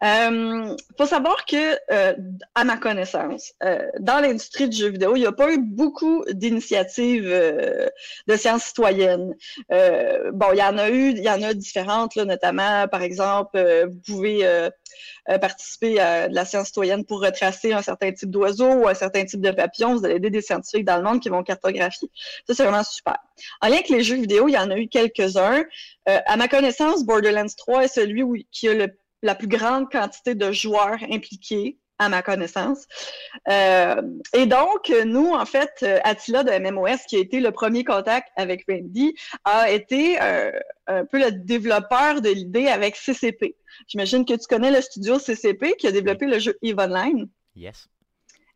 Euh, faut savoir que, euh, à ma connaissance, euh, dans l'industrie du jeu vidéo, il n'y a pas eu beaucoup d'initiatives euh, de sciences citoyennes. Euh, bon, il y en a eu, il y en a différentes, là, notamment, par exemple, vous pouvez participer à de la science citoyenne pour retracer un certain type d'oiseau ou un certain type de papillon. Vous allez aider des scientifiques dans le monde qui vont cartographier. Ça, c'est vraiment super. En lien avec les jeux vidéo, il y en a eu quelques-uns. à ma connaissance, Borderlands 3 est celui où, qui a le la plus grande quantité de joueurs impliqués à ma connaissance. Euh, et donc, nous, en fait, Attila de MMOS, qui a été le premier contact avec Randy, a été euh, un peu le développeur de l'idée avec CCP. J'imagine que tu connais le studio CCP qui a développé le jeu EVE Online. Yes.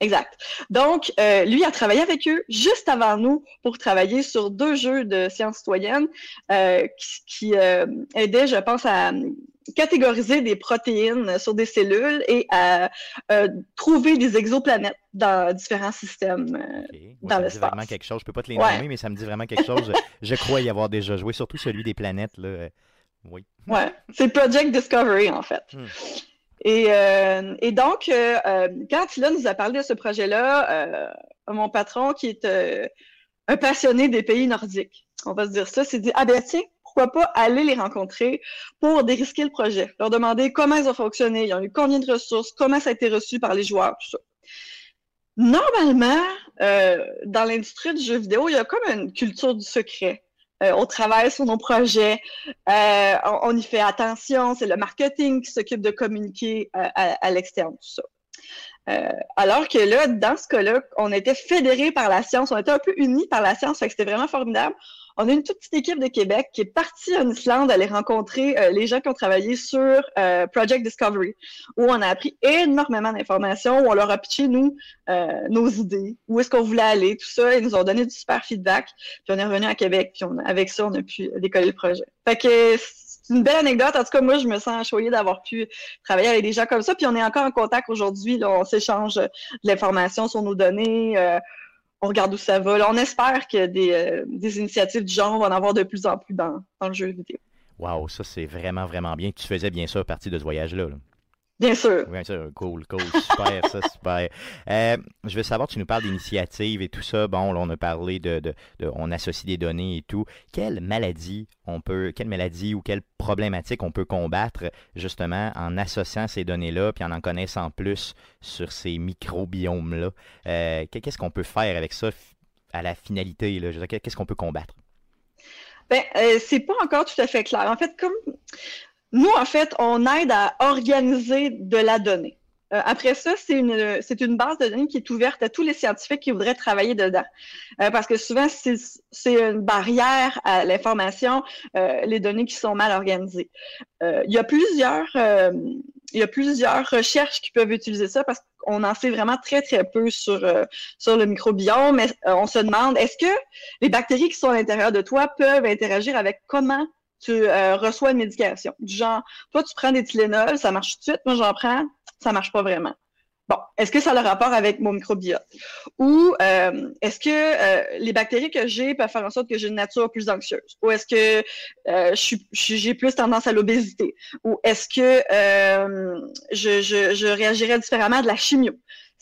Exact. Donc, euh, lui a travaillé avec eux juste avant nous pour travailler sur deux jeux de sciences citoyennes euh, qui, qui euh, aidaient, je pense, à catégoriser des protéines sur des cellules et à euh, trouver des exoplanètes dans différents systèmes euh, Ok. dans ça me dit vraiment quelque chose. Je peux pas te les Ouais. nommer, mais ça me dit vraiment quelque chose. je, crois y avoir déjà joué, surtout celui des planètes. Là. Euh, Oui. Ouais, c'est Project Discovery en fait. Hmm. Et, euh, et donc, euh, euh, quand Tila nous a parlé de ce projet-là, euh, mon patron, qui est euh, un passionné des pays nordiques, on va se dire ça, s'est dit Ah ben tiens, pourquoi pas aller les rencontrer pour dérisquer le projet, leur demander comment ils ont fonctionné, ils ont eu combien de ressources, comment ça a été reçu par les joueurs, tout ça. Normalement, euh, dans l'industrie du jeu vidéo, il y a comme une culture du secret. Euh, on travaille sur nos projets, euh, on, on y fait attention, c'est le marketing qui s'occupe de communiquer euh, à, à l'externe, tout ça. Euh, alors que là, dans ce cas-là, on était fédérés par la science, on était un peu unis par la science, fait que c'était vraiment formidable. On a une toute petite équipe de Québec qui est partie en Islande aller rencontrer euh, les gens qui ont travaillé sur euh, Project Discovery, où on a appris énormément d'informations, où on leur a pitché, nous, euh, nos idées, où est-ce qu'on voulait aller, tout ça, ils nous ont donné du super feedback, puis on est revenu à Québec, puis on, avec ça, on a pu décoller le projet. Fait que c'est une belle anecdote. En tout cas, moi, je me sens choyée d'avoir pu travailler avec des gens comme ça. Puis on est encore en contact aujourd'hui. On s'échange de l'information sur nos données. On regarde où ça va. On espère que des, euh, des initiatives du genre vont en avoir de plus en plus dans, le jeu vidéo. Wow, ça c'est vraiment, vraiment bien. Tu faisais bien sûr partie de ce voyage-là. là. Bien sûr. Oui, ça, cool, cool, super, ça, super. Euh, je veux savoir, tu nous parles d'initiatives et tout ça. Bon, là, on a parlé de, de, de- on associe des données et tout. Quelle maladie on peut, quelle maladie ou quelle problématique on peut combattre justement en associant ces données-là puis en en connaissant plus sur ces microbiomes-là? Euh, qu'est- qu'est-ce qu'on peut faire avec ça à la finalité? Là? Je veux dire, qu'est-ce qu'on peut combattre? Ben, euh, c'est pas encore tout à fait clair. En fait, comme nous, en fait, on aide à organiser de la donnée. Euh, après ça, c'est une, c'est une base de données qui est ouverte à tous les scientifiques qui voudraient travailler dedans. Euh, parce que souvent, c'est, c'est une barrière à l'information, euh, les données qui sont mal organisées. Euh, il y a plusieurs, euh, il y a plusieurs recherches qui peuvent utiliser ça parce qu'on en sait vraiment très, très peu sur, euh, sur le microbiome. Mais on se demande, est-ce que les bactéries qui sont à l'intérieur de toi peuvent interagir avec comment tu euh, reçois une médication. Du genre, toi, tu prends des Tylenol, ça marche tout de suite, moi j'en prends, ça marche pas vraiment. Bon, est-ce que ça a le rapport avec mon microbiote? Ou euh, est-ce que euh, les bactéries que j'ai peuvent faire en sorte que j'ai une nature plus anxieuse? Ou est-ce que euh, j'ai plus tendance à l'obésité? Ou est-ce que euh, je, je, je réagirais différemment à de la chimio?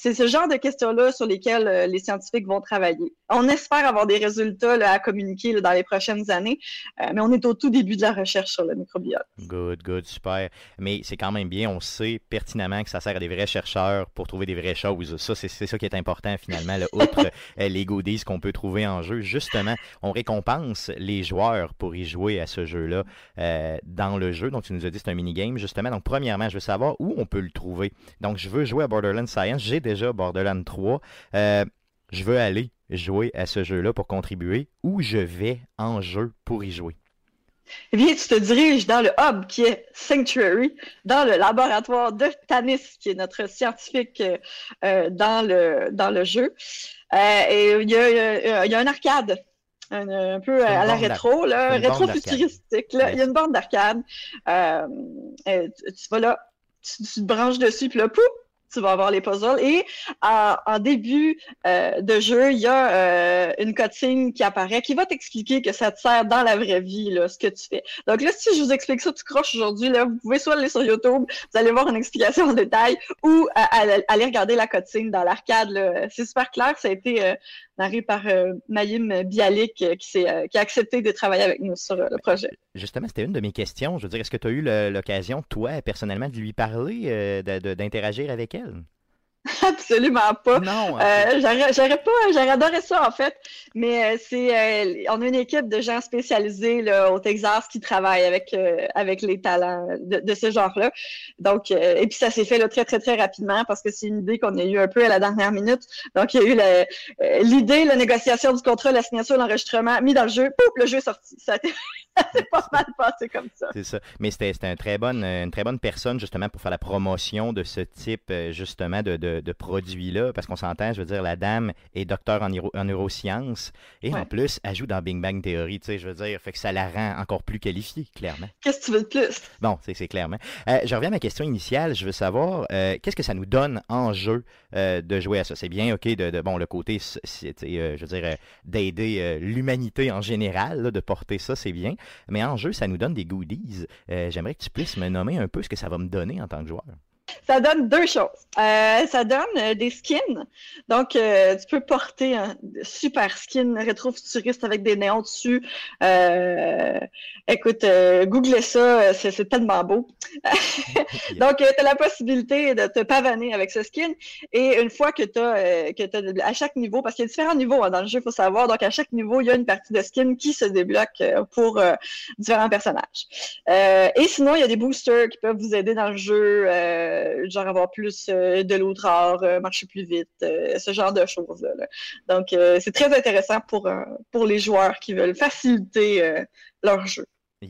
C'est ce genre de questions-là sur lesquelles euh, les scientifiques vont travailler. On espère avoir des résultats là, à communiquer là, dans les prochaines années, euh, mais on est au tout début de la recherche sur le microbiote. Good, good, super. Mais c'est quand même bien, on sait pertinemment que ça sert à des vrais chercheurs pour trouver des vraies choses. Ça, c'est c'est ça qui est important finalement, là, outre euh, les goodies qu'on peut trouver en jeu. Justement, on récompense les joueurs pour y jouer à ce jeu-là euh, dans le jeu. Donc, tu nous as dit que c'est un minigame, justement. Donc, premièrement, je veux savoir où on peut le trouver. Donc, je veux jouer à Borderlands Science. J'ai déjà Borderlands 3. Euh, je veux aller jouer à ce jeu-là pour contribuer. Où je vais en jeu pour y jouer? Eh bien, tu te diriges dans le hub qui est Sanctuary, dans le laboratoire de Tanis, qui est notre scientifique euh, euh, dans, le, dans le jeu. Euh, et il y a, il y a un arcade. Un, un peu à la rétro, là, rétro-futuristique. là. Il y a une borne d'arcade. Euh, tu, tu vas là, tu, tu te branches dessus, puis là, pouf, tu vas avoir les puzzles. Et en, début euh, de jeu, il y a euh, une cutscene qui apparaît qui va t'expliquer que ça te sert dans la vraie vie, là, ce que tu fais. Donc là, si je vous explique ça tu croches aujourd'hui, là, vous pouvez soit aller sur YouTube, vous allez voir une explication en détail, ou aller regarder la cutscene dans l'arcade. C'est super clair, ça a été euh, narré par euh, Mayim Bialik qui, qui a accepté de travailler avec nous sur le projet. Justement, c'était une de mes questions. Je veux dire, est-ce que tu as eu l'occasion, toi, personnellement, de lui parler, d'interagir avec elle? Absolument pas. Non. Euh, j'aurais pas, j'aurais adoré ça en fait, mais euh, c'est, euh, on a une équipe de gens spécialisés là, au Texas qui travaillent avec euh, avec les talents de, ce genre-là. Donc, et puis ça s'est fait là, très très très rapidement parce que c'est une idée qu'on a eu un peu à la dernière minute. Donc, il y a eu l'idée, la négociation du contrat, la signature, l'enregistrement, mis dans le jeu, pouf, le jeu est sorti. Ça a c'est pas mal passé comme ça. C'est ça. Mais c'était un très bonne, une très bonne personne justement pour faire la promotion de ce type justement de, de, de produit-là, parce qu'on s'entend, je veux dire, la dame est docteur en, en neurosciences et en plus, elle joue dans Big Bang Theory, tu sais, je veux dire, fait que ça la rend encore plus qualifiée, clairement. Qu'est-ce que tu veux de plus? Bon, c'est clairement. Euh, je reviens à ma question initiale, je veux savoir, euh, qu'est-ce que ça nous donne en jeu euh, de jouer à ça? C'est bien, OK, de, bon, le côté, je veux dire, d'aider l'humanité en général, de porter ça, c'est bien, mais en jeu, ça nous donne des goodies. J'aimerais que tu puisses me nommer un peu ce que ça va me donner en tant que joueur. Ça donne deux choses. Euh, ça donne euh, des skins. Donc, euh, tu peux porter un super skin rétro-futuriste avec des néons dessus. écoute, googlez ça, c'est tellement beau. Donc, tu as la possibilité de te pavaner avec ce skin. Et une fois que tu as, que as, à chaque niveau, parce qu'il y a différents niveaux hein, dans le jeu, il faut savoir. Donc, à chaque niveau, il y a une partie de skin qui se débloque pour différents personnages. et sinon, il y a des boosters qui peuvent vous aider dans le jeu. Euh, genre avoir plus euh, de l'eau rare, euh, marcher plus vite, ce genre de choses-là. Donc, c'est très intéressant pour, pour les joueurs qui veulent faciliter leur jeu.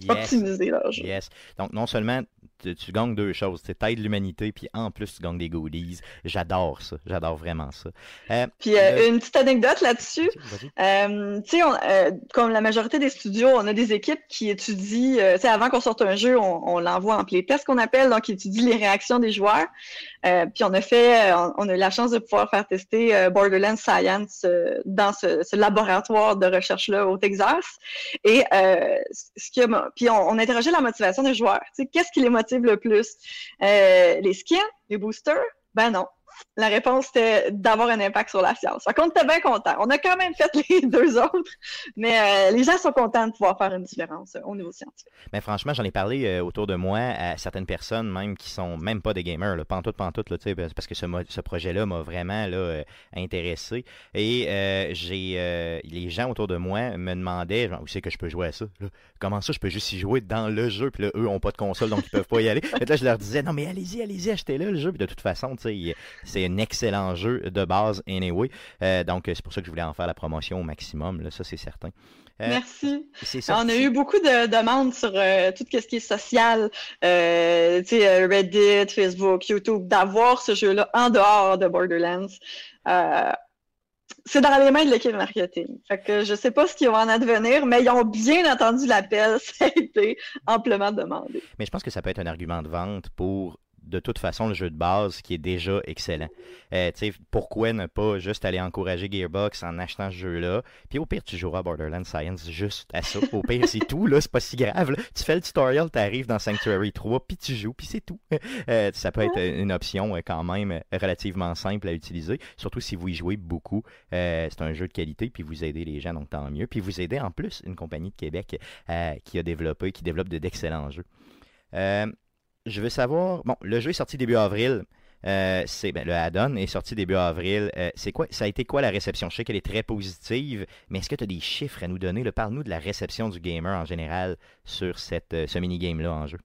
Optimiser leur jeu. Yes. Donc, non seulement tu, gagnes deux choses. Tu aides l'humanité, puis en plus, tu gagnes des goodies. J'adore ça. J'adore vraiment ça. Euh, puis euh, une petite anecdote là-dessus. Euh, tu sais, comme la majorité des studios, on a des équipes qui étudient, tu sais, avant qu'on sorte un jeu, on, l'envoie en playtest qu'on appelle, donc ils étudient les réactions des joueurs. puis on a fait, on, a eu la chance de pouvoir faire tester Borderlands Science dans ce, laboratoire de recherche-là au Texas. Et ce qui puis on, on interrogeait la motivation des joueurs. Tu sais, qu'est-ce qui les motive le plus? Euh, les skins, les boosters? Ben non. La réponse était d'avoir un impact sur la science. Fait qu'on était bien contents. On a quand même fait les deux autres, mais euh, les gens sont contents de pouvoir faire une différence euh, au niveau scientifique. Mais franchement, j'en ai parlé euh, autour de moi à certaines personnes même qui sont même pas des gamers, là, pantoute, pantoute, là, parce que ce, ce projet-là m'a vraiment là, intéressé. Et j'ai les gens autour de moi me demandaient où c'est que je peux jouer à ça? Comment ça, je peux juste y jouer dans le jeu? Puis là, eux ont pas de console, donc ils peuvent pas y aller. Et là, je leur disais, non, mais allez-y, allez-y, achetez-le, le jeu. Puis de toute façon, tu sais, c'est un excellent jeu de base anyway. Euh, donc c'est pour ça que je voulais en faire la promotion au maximum, là, ça c'est certain. Euh, Merci. On a eu beaucoup de demandes sur euh, tout ce qui est social, Reddit, Facebook, YouTube, d'avoir ce jeu-là en dehors de Borderlands c'est dans les mains de l'équipe marketing. Fait que je sais pas ce qui va en advenir, mais ils ont bien entendu l'appel. Ça a été amplement demandé. Mais je pense que ça peut être un argument de vente pour de toute façon le jeu de base qui est déjà excellent. Euh, pourquoi ne pas juste aller encourager Gearbox en achetant ce jeu-là? Puis au pire, tu joueras Borderlands Science juste à ça. Au pire, c'est tout, là, c'est pas si grave. Tu fais le tutorial, tu arrives dans Sanctuary 3, puis tu joues, puis c'est tout. Euh, ça peut être une option euh, quand même relativement simple à utiliser, surtout si vous y jouez beaucoup. c'est un jeu de qualité, puis vous aidez les gens, donc tant mieux. Puis vous aidez en plus une compagnie de Québec qui a développé, qui développe de d'excellents jeux je veux savoir. Bon, le jeu est sorti début avril. Euh, c'est ben, le add-on est sorti début avril. Euh, c'est quoi Ça a été quoi la réception? Je sais qu'elle est très positive, mais est-ce que tu as des chiffres à nous donner Parle-nous de la réception du gamer en général sur cette, euh, ce mini-game-là en jeu.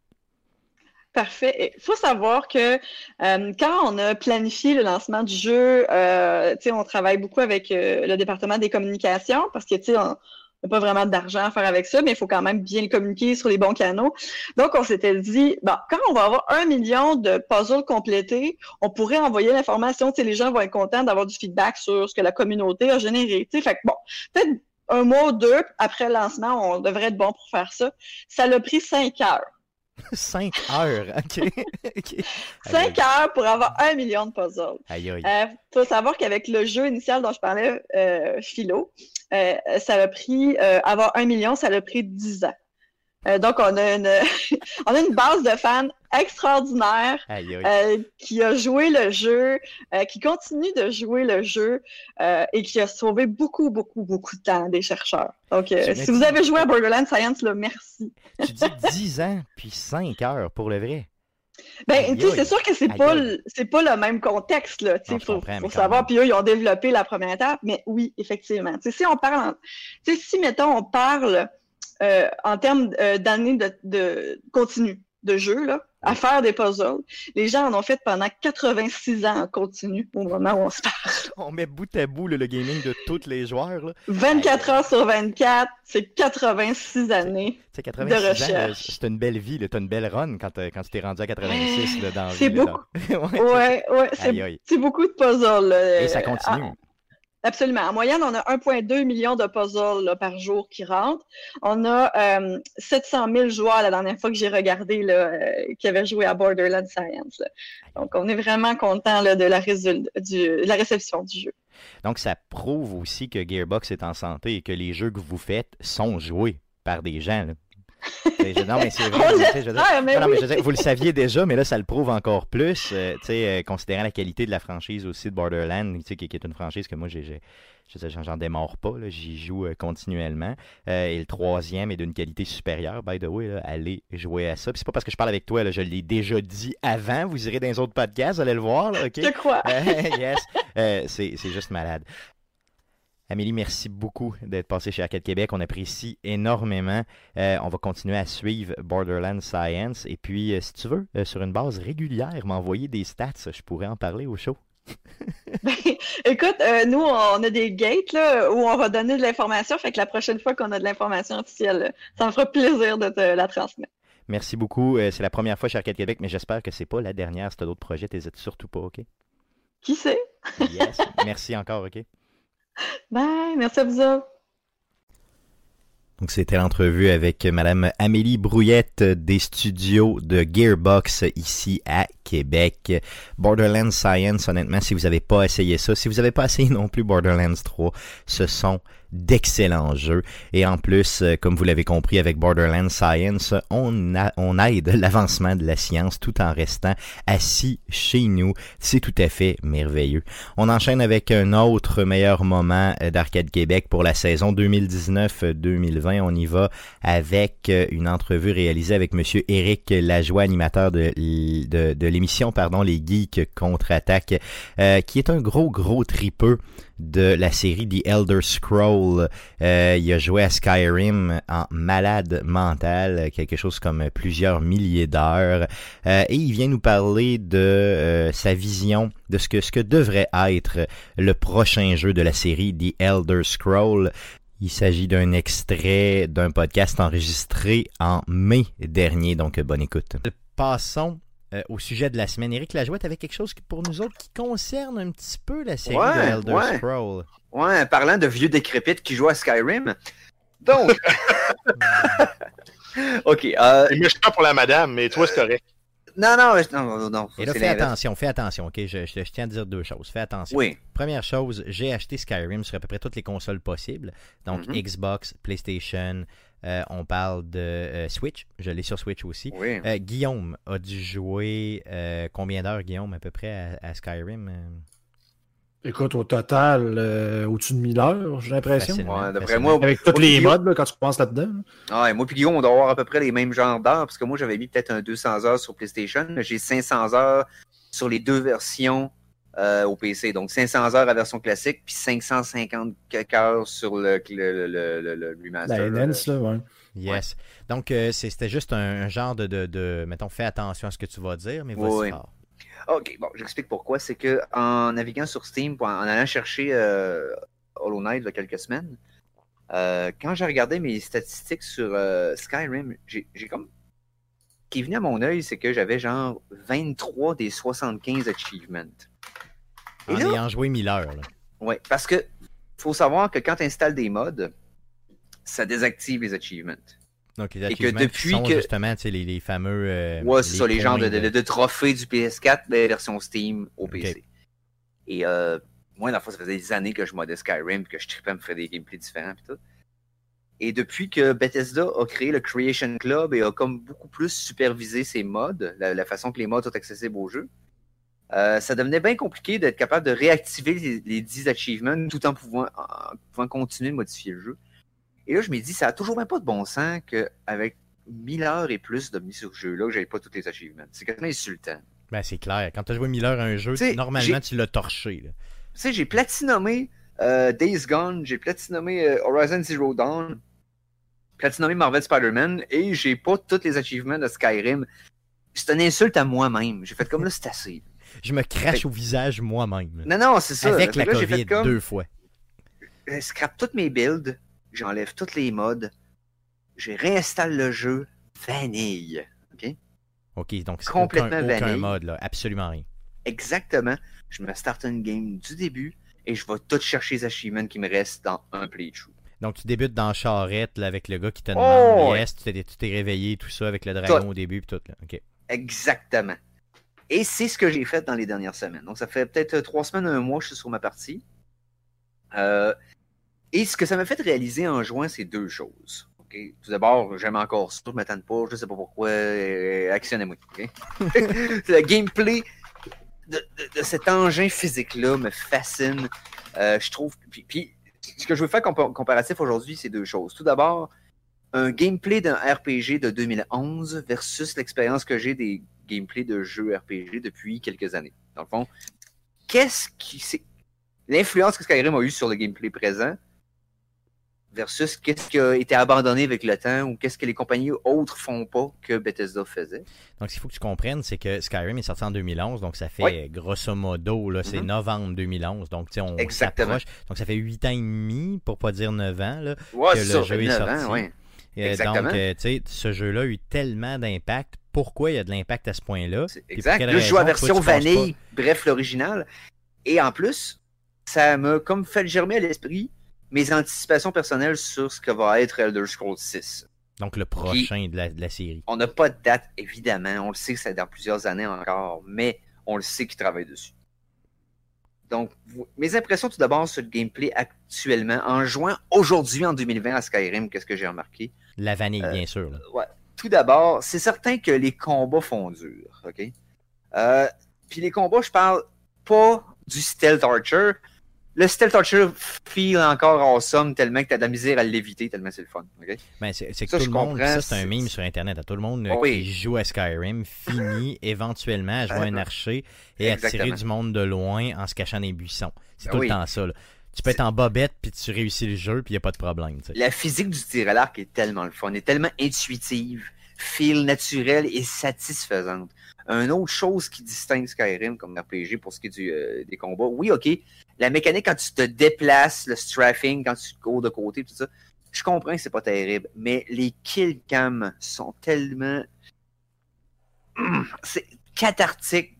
Parfait. Il faut savoir que quand on a planifié le lancement du jeu, on travaille beaucoup avec le département des communications parce que on, a pas vraiment d'argent à faire avec ça, mais il faut quand même bien le communiquer sur les bons canaux. Donc, on s'était dit, bon, quand on va avoir un million de puzzles complétés, on pourrait envoyer l'information, tu sais, les gens vont être contents d'avoir du feedback sur ce que la communauté a généré. Tu sais, fait que bon, peut-être un mois ou deux après le lancement, on devrait être bon pour faire ça. Ça l'a pris cinq heures 5 heures, ok. 5 heures pour avoir un million de puzzles. Aïe, aïe. Il faut savoir qu'avec le jeu initial dont je parlais, euh, Philo, euh, ça a pris, euh, avoir un million, ça a pris 10 ans. Euh, donc, on a, une, on a une base de fans extraordinaire qui a joué le jeu, qui continue de jouer le jeu et qui a sauvé beaucoup, beaucoup, beaucoup de temps des chercheurs. Donc, si vous avez joué à Borderlands Science, là, merci. Tu dis 10 ans, puis 5 heures pour le vrai. Ben, tu sais, c'est sûr que c'est pas, c'est pas le même contexte, là. Tu sais, faut, faut savoir. Puis eux, ils ont développé la première étape. Mais oui, effectivement. Tu sais, si on parle, tu sais, si, mettons, on parle euh, en termes euh, d'années de, de continu de jeu, là, à faire des puzzles, les gens en ont fait pendant 86 ans en continu au moment où on se parle. On met bout à bout là, le gaming de tous les joueurs. Là. 24 heures sur 24, c'est 86 années. Tu sais, 86 ans, là, recherche. c'est une belle vie, là. t'as une belle run quand, t'as- quand tu t'es rendu à 86 là, dans C'est beaucoup. dans- Ouais, Ouais, c'est c'est beaucoup de puzzles. là. Et ça Euh, continue. Absolument. En moyenne, on a 1,2 million de puzzles par jour qui rentrent. On a euh, 700 000 joueurs la dernière fois que j'ai regardé euh, qui avaient joué à Borderlands Science. Donc, on est vraiment content de la réception du jeu. Donc, ça prouve aussi que Gearbox est en santé et que les jeux que vous faites sont joués par des gens. Non, mais c'est vrai. Je veux dire- vous le saviez déjà, mais là, ça le prouve encore plus, euh, euh, considérant la qualité de la franchise aussi de Borderlands, qui, qui est une franchise que moi, j'ai, j'en, démarre pas, j'y joue euh, continuellement. Et le troisième est d'une qualité supérieure, by the way, là, allez jouer à ça. Puis c'est pas parce que je parle avec toi, là, je l'ai déjà dit avant, vous irez dans les autres podcasts, allez le voir, là, ok? Je crois. Euh, yes, c'est juste malade. Amélie, merci beaucoup d'être passée chez Arcade Québec. On apprécie énormément. Euh, on va continuer à suivre Borderlands Science. Et puis, euh, si tu veux, euh, sur une base régulière, m'envoyer des stats. Je pourrais en parler au show. Écoute, euh, nous, on a des gates là, où on va donner de l'information. Fait que la prochaine fois qu'on a de l'information officielle, ça me fera plaisir de te la transmettre. Merci beaucoup. C'est la première fois chez Arcade Québec, mais j'espère que c'est pas la dernière. Si tu as d'autres projets, t'hésites surtout pas, OK? Qui sait? Yes. Merci encore, OK? Bye, merci à vous. Donc, c'était l'entrevue avec Madame Amélie Brouillette des studios de Gearbox ici à Québec. Borderlands Science, honnêtement, si vous n'avez pas essayé ça, si vous n'avez pas essayé non plus Borderlands 3, ce sont d'excellents jeux. Et en plus, euh, comme vous l'avez compris avec Borderlands Science, on, a, on aide l'avancement de la science tout en restant assis chez nous. C'est tout à fait merveilleux. On enchaîne avec un autre meilleur moment euh, d'Arcade Québec pour la saison 2019-2020. On y va avec euh, une entrevue réalisée avec Monsieur Éric Lajoie, animateur de, l'émission pardon Les Geeks contre-attaque, qui est un gros, gros tripeux de la série The Elder Scroll. Euh, il a joué à Skyrim en malade mental, quelque chose comme plusieurs milliers d'heures. Euh, et il vient nous parler de euh, sa vision de ce que, ce que devrait être le prochain jeu de la série The Elder Scroll. Il s'agit d'un extrait d'un podcast enregistré en mai dernier, donc bonne écoute. Passons euh, au sujet de la semaine. Éric Lajoie, avait quelque chose qui, pour nous autres qui concerne un petit peu la série Ouais, de Elder ouais. Scroll. Ouais, parlant de vieux décrépites qui jouent à Skyrim. Donc. ok. Euh, C'est méchant pour la madame, mais toi, c'est correct. non, non, non, non, non. Et là, c'est fais attention, fais attention, ok? Je, je- je tiens à dire deux choses. Fais attention. Oui. Première chose, j'ai acheté Skyrim sur à peu près toutes les consoles possibles. Donc, Mhm. Xbox, PlayStation, euh, on parle de euh, Switch. Je l'ai sur Switch aussi. Oui. Euh, Guillaume a dû jouer euh, combien d'heures, Guillaume, à peu près à, à Skyrim? Écoute, au total, euh, au-dessus de 1000 heures, j'ai l'impression. Ouais, moi, Avec tous les modes, là, quand tu penses là-dedans. Ah, et moi puis Guillaume, on doit avoir à peu près les mêmes genres d'heures, parce que moi, j'avais mis peut-être un 200 heures sur PlayStation, mais j'ai 500 heures sur les deux versions euh, au PC. Donc, 500 heures à version classique, puis 550 quelques heures sur le, le, le, le, le remaster. La Enhance, là, ouais. Yes. Donc, euh, c'était juste un, un genre de, de, de- Mettons, fais attention à ce que tu vas dire, mais vas-y Oui. fort. Ok, bon, j'explique pourquoi. C'est que en naviguant sur Steam, en allant chercher euh, Hollow Knight il y a quelques semaines, euh, quand j'ai regardé mes statistiques sur euh, Skyrim, j'ai j'ai comme. Ce qui est venu à mon œil, c'est que j'avais genre 23 des 75 achievements. Et En là, ayant joué 1000 heures. ouais, parce que faut savoir que quand tu installes des mods, ça désactive les achievements. Donc, les Et que achievements qui depuis sont que- justement tu sais, les, les fameux. euh, Ouais, c'est ça, les genres de, de- de trophées du PS4, mais version Steam au PC. Et euh, moi, dans le fond, ça faisait des années que je modais Skyrim, que je tripais à me faire des gameplays différents, puis tout. Et depuis que Bethesda a créé le Creation Club et a comme beaucoup plus supervisé ses mods, la, la façon que les mods sont accessibles au jeu, euh, ça devenait bien compliqué d'être capable de réactiver les, les 10 achievements tout en pouvant, en pouvant continuer de modifier le jeu. Et là, je me dis, ça a toujours même pas de bon sens qu'avec 1000 heures et plus de sur ce jeu-là, que j'avais pas tous les achievements. C'est quasiment insultant. Ben, c'est clair. Quand tu as joué 1000 heures à un jeu, T'sais, normalement, tu l'as torché. Tu sais, j'ai platinomé euh, Days Gone, j'ai platinomé euh, Horizon Zero Dawn, platinomé Marvel Spider-Man, et j'ai pas tous les achievements de Skyrim. C'est une insulte à moi-même. J'ai fait comme là, c'est assez. Je me crache au visage moi-même. Non, non, c'est ça. Avec la que là, COVID fait comme, deux fois. je scrape toutes mes builds, j'enlève toutes les mods, je réinstalle le jeu, vanille. OK? Ok, donc c'est Complètement aucun, aucun mode, là. Absolument rien. Exactement. Je me start une game du début et je vais tout chercher les achievements qui me restent dans un playthrough. Donc, tu débutes dans Charrette là, avec le gars qui te Oh, demande ouais. yes, tu t'es tu t'es réveillé, tout ça, avec le dragon Tout. au début, puis tout. Là. Ok. Exactement. Et c'est ce que j'ai fait dans les dernières semaines. Donc, ça fait peut-être euh, trois semaines, un mois, je suis sur ma partie. Euh, et ce que ça m'a fait réaliser en juin, c'est deux choses. Tout d'abord, j'aime encore ça, je ne m'attends pas, je sais pas pourquoi. euh, actionnez-moi. Le gameplay de, cet engin physique-là me fascine. Je trouve. Puis, ce que je veux faire compa- comparatif aujourd'hui, c'est deux choses. Tout d'abord, un gameplay d'un RPG de 2011 versus l'expérience que j'ai des gameplays de jeux RPG depuis quelques années. Dans le fond, qu'est-ce qui c'est l'influence que Skyrim a eu sur le gameplay présent versus qu'est-ce qui a été abandonné avec le temps ou qu'est-ce que les compagnies autres font pas que Bethesda faisait? Donc, ce qu'il faut que tu comprennes, c'est que Skyrim est sorti en 2011, donc ça fait Oui. grosso modo, là, c'est Mhm. novembre 2011. Donc, tu sais, on s'approche. Donc, ça fait 8 ans et demi, pour pas dire 9 ans, là. Ouais, Que le ça, jeu est 9 sorti. ans, ouais. Euh. Donc, euh, tu sais, ce jeu-là a eu tellement d'impact. Pourquoi il y a de l'impact à ce point-là? Exact. Là, je joue à version vanille, bref, l'original. Et en plus, ça m'a comme fait germer à l'esprit mes anticipations personnelles sur ce que va être Elder Scrolls 6. Donc, le prochain de la, de la série. On n'a pas de date, évidemment. On le sait que c'est dans plusieurs années encore, mais on le sait qu'ils travaillent dessus. Donc, vous- mes impressions tout d'abord sur le gameplay actuellement, en jouant aujourd'hui en 2020 à Skyrim, qu'est-ce que j'ai remarqué? La vanille, Euh, bien sûr. là. Ouais. Tout d'abord, c'est certain que les combats font dur, OK? Euh, Puis les combats, je parle pas du stealth archer. Le stealth archer feel encore awesome tellement que t'as de la misère à l'éviter tellement c'est le fun, OK? Ben, c'est que Ça, tout le monde, ça c'est un meme sur Internet. À tout le monde euh, Oh oui. qui joue à Skyrim finit éventuellement à jouer un Ah, archer et à tirer du monde de loin en se cachant dans les buissons. C'est Ah tout oui. le temps ça. là. Tu peux être en bobette puis tu réussis le jeu puis il n'y a pas de problème. La physique du tir à l'arc est tellement le fun, est tellement intuitive, feel naturelle et satisfaisante. Une autre chose qui distingue Skyrim comme RPG pour ce qui est euh, des combats, oui, ok, la mécanique quand tu te déplaces, le strafing, quand tu cours de côté, tout ça, je comprends que c'est pas terrible, mais les kill cams sont tellement... C'est cathartique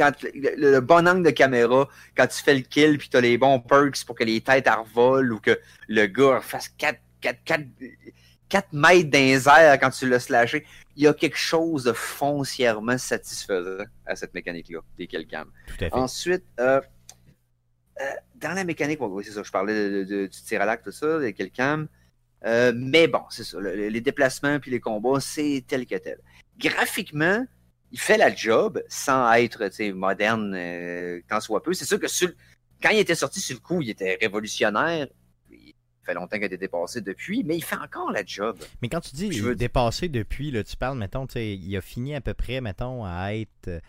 quand le, bon angle de caméra, quand tu fais le kill puis t'as les bons perks pour que les têtes revolent ou que le gars fasse 4, 4, 4, 4 mètres dans les airs quand tu l'as slashé. Il y a quelque chose de foncièrement satisfaisant à cette mécanique-là, des kill cams. Tout à fait. Ensuite, euh, euh, dans la mécanique, oui, c'est ça, je parlais de- de- du tir à l'arc, tout ça, des kill cams. Euh, mais bon, c'est ça, le- les déplacements puis les combats, c'est tel que tel. Graphiquement, il fait la job sans être moderne euh, tant soit peu. C'est sûr que sur quand il était sorti sur le coup, il était révolutionnaire. Il fait longtemps qu'il a été dépassé depuis, mais il fait encore la job. Mais quand tu dis Je veux- dépassé depuis, là, tu parles, mettons, il a fini à peu près, mettons, à être.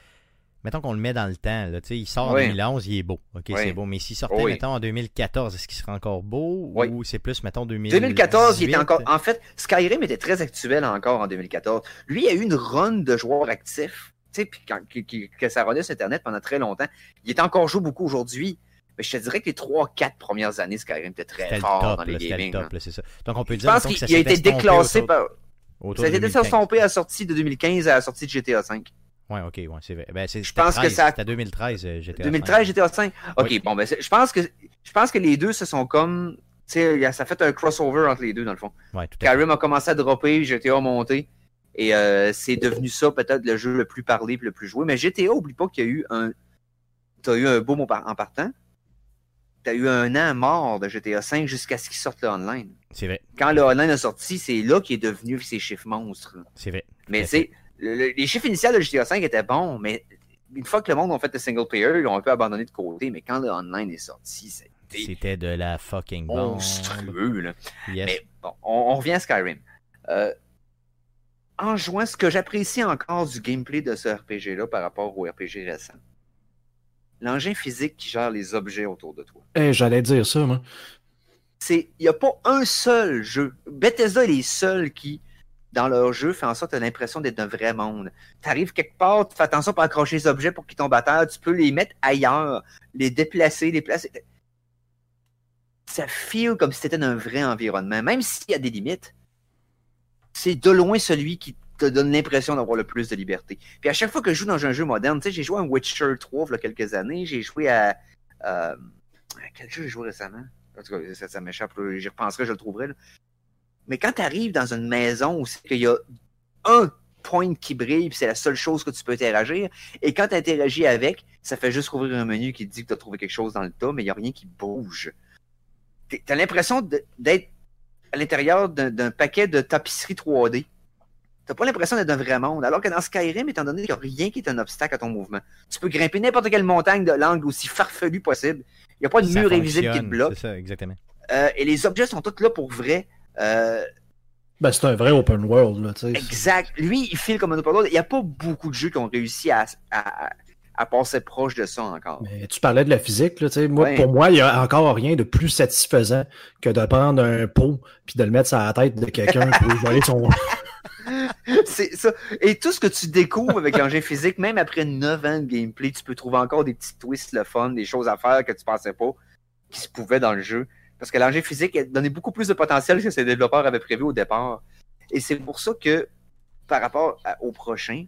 Mettons qu'on le met dans le temps, là, tu sais, il sort en Oui. 2011, il est beau. Ok, Oui. c'est beau. Mais s'il sortait, Oui. mettons, en 2014, est-ce qu'il serait encore beau ou c'est plus, mettons, 2018? 2014, il était encore. En fait, Skyrim était très actuel encore en 2014. Lui, il a eu une run de joueurs actifs. Tu sais, puis quand, qui- qui- que ça runnait sur Internet pendant très longtemps. Il est encore joué beaucoup aujourd'hui. Mais je te dirais que les 3-4 premières années, Skyrim était très le fort top, dans les là, c'était le gaming. top, là. ça. Donc on peut Je dire pense qu'il a été déclassé par. Ça a été 2015. estompé à la sortie de 2015 à la sortie de GTA V. Ouais, ok, ouais, c'est vrai. Ben, c'est, Je pense que 13, ça- C'était 2013, euh, GTA 2013, GTA V. Ok, Oui. bon, ben, je pense que je pense que les deux se sont comme sais, ça a fait un crossover entre les deux, dans le fond. Ouais, tout. Skyrim a commencé à dropper, GTA a monté. Et euh, c'est devenu ça, peut-être, le jeu le plus parlé et le plus joué. Mais GTA, oublie pas qu'il y a eu un. T'as eu un boom en par- en partant. T'as eu un an mort de GTA 5 jusqu'à ce qu'il sorte le online. C'est vrai, Quand le online a sorti, c'est là qu'il est devenu ces chiffres monstres. c'est vrai. Mais c'est. Le- le- les chiffres initiaux de GTA 5 étaient bons, mais une fois que le monde a fait le single player, ils ont un peu abandonné de côté. Mais quand le online est sorti, c'était C'était de la fucking bombe. monstrueux. Là. Yes. Mais bon, on, on revient à Skyrim. Euh, en jouant, ce que j'apprécie encore du gameplay de ce RPG-là par rapport au RPG récent, l'engin physique qui gère les objets autour de toi. Eh, J'allais dire ça, moi. C'est, il n'y a pas un seul jeu. Bethesda est les seuls qui, dans leur jeu, fait en sorte que tu as l'impression d'être un vrai monde. Tu arrives quelque part, tu fais attention pour accrocher les objets pour qu'ils tombent à terre, tu peux les mettre ailleurs, les déplacer, les placer. Ça feel comme si c'était dans un vrai environnement, même s'il y a des limites. C'est de loin celui qui te donne l'impression d'avoir le plus de liberté. Puis à chaque fois que je joue dans un jeu moderne, tu sais, j'ai joué à Witcher 3 il y a quelques années, j'ai joué à. euh, quel jeu j'ai joué récemment? En tout cas, ça, ça m'échappe, j'y repenserai, je le trouverai. là. Mais quand tu arrives dans une maison où qu'il y a un point qui brille, c'est la seule chose que tu peux interagir, et quand tu interagis avec, ça fait juste ouvrir un menu qui te dit que tu as trouvé quelque chose dans le tas, mais il n'y a rien qui bouge. Tu as l'impression d'être à l'intérieur d'un paquet de tapisseries 3D. T'as pas l'impression d'être un vrai monde. Alors que dans Skyrim, étant donné qu'il n'y a rien qui est un obstacle à ton mouvement, tu peux grimper n'importe quelle montagne de l'angle aussi farfelu possible. Il n'y a pas de Ça mur invisible qui te bloque. C'est ça, exactement. Euh, et les objets sont tous là pour vrai. Euh, Ben, c'est un vrai open world, là, tu sais. exact. Lui, il file comme un open world. Il n'y a pas beaucoup de jeux qui ont réussi à, à, à- passer proche de ça encore. Mais tu parlais de la physique, là, tu sais. Moi, Ouais. pour moi, il y a encore rien de plus satisfaisant que de prendre un pot puis de le mettre sur la tête de quelqu'un pour voler son. C'est ça. Et tout ce que tu découvres avec l'engin physique, même après 9 ans de gameplay, tu peux trouver encore des petits twists le fun, des choses à faire que tu pensais pas qui se pouvaient dans le jeu. Parce que l'engin physique a donné beaucoup plus de potentiel que ses développeurs avaient prévu au départ. Et c'est pour ça que, par rapport à- au prochain,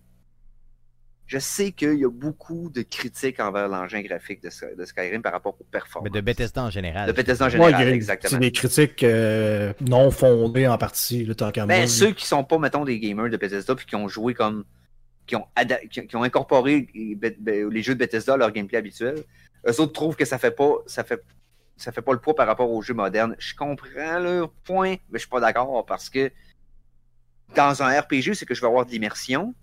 je sais qu'il y a beaucoup de critiques envers l'engin graphique de, Sky- de Skyrim par rapport aux performances. Mais de Bethesda en général. De Bethesda en général, exactement. C'est des critiques euh, non fondées en partie, là, tant qu'à. Ben, ceux qui sont pas, mettons, des gamers de Bethesda puis qui ont joué comme. qui ont, ada- qui, qui ont incorporé les jeux de Bethesda à leur gameplay habituel, eux autres trouvent que ça fait pas. ça fait ça fait pas le poids par rapport aux jeux modernes. Je comprends leur point, mais je suis pas d'accord parce que dans un RPG, c'est que je veux avoir de l'immersion,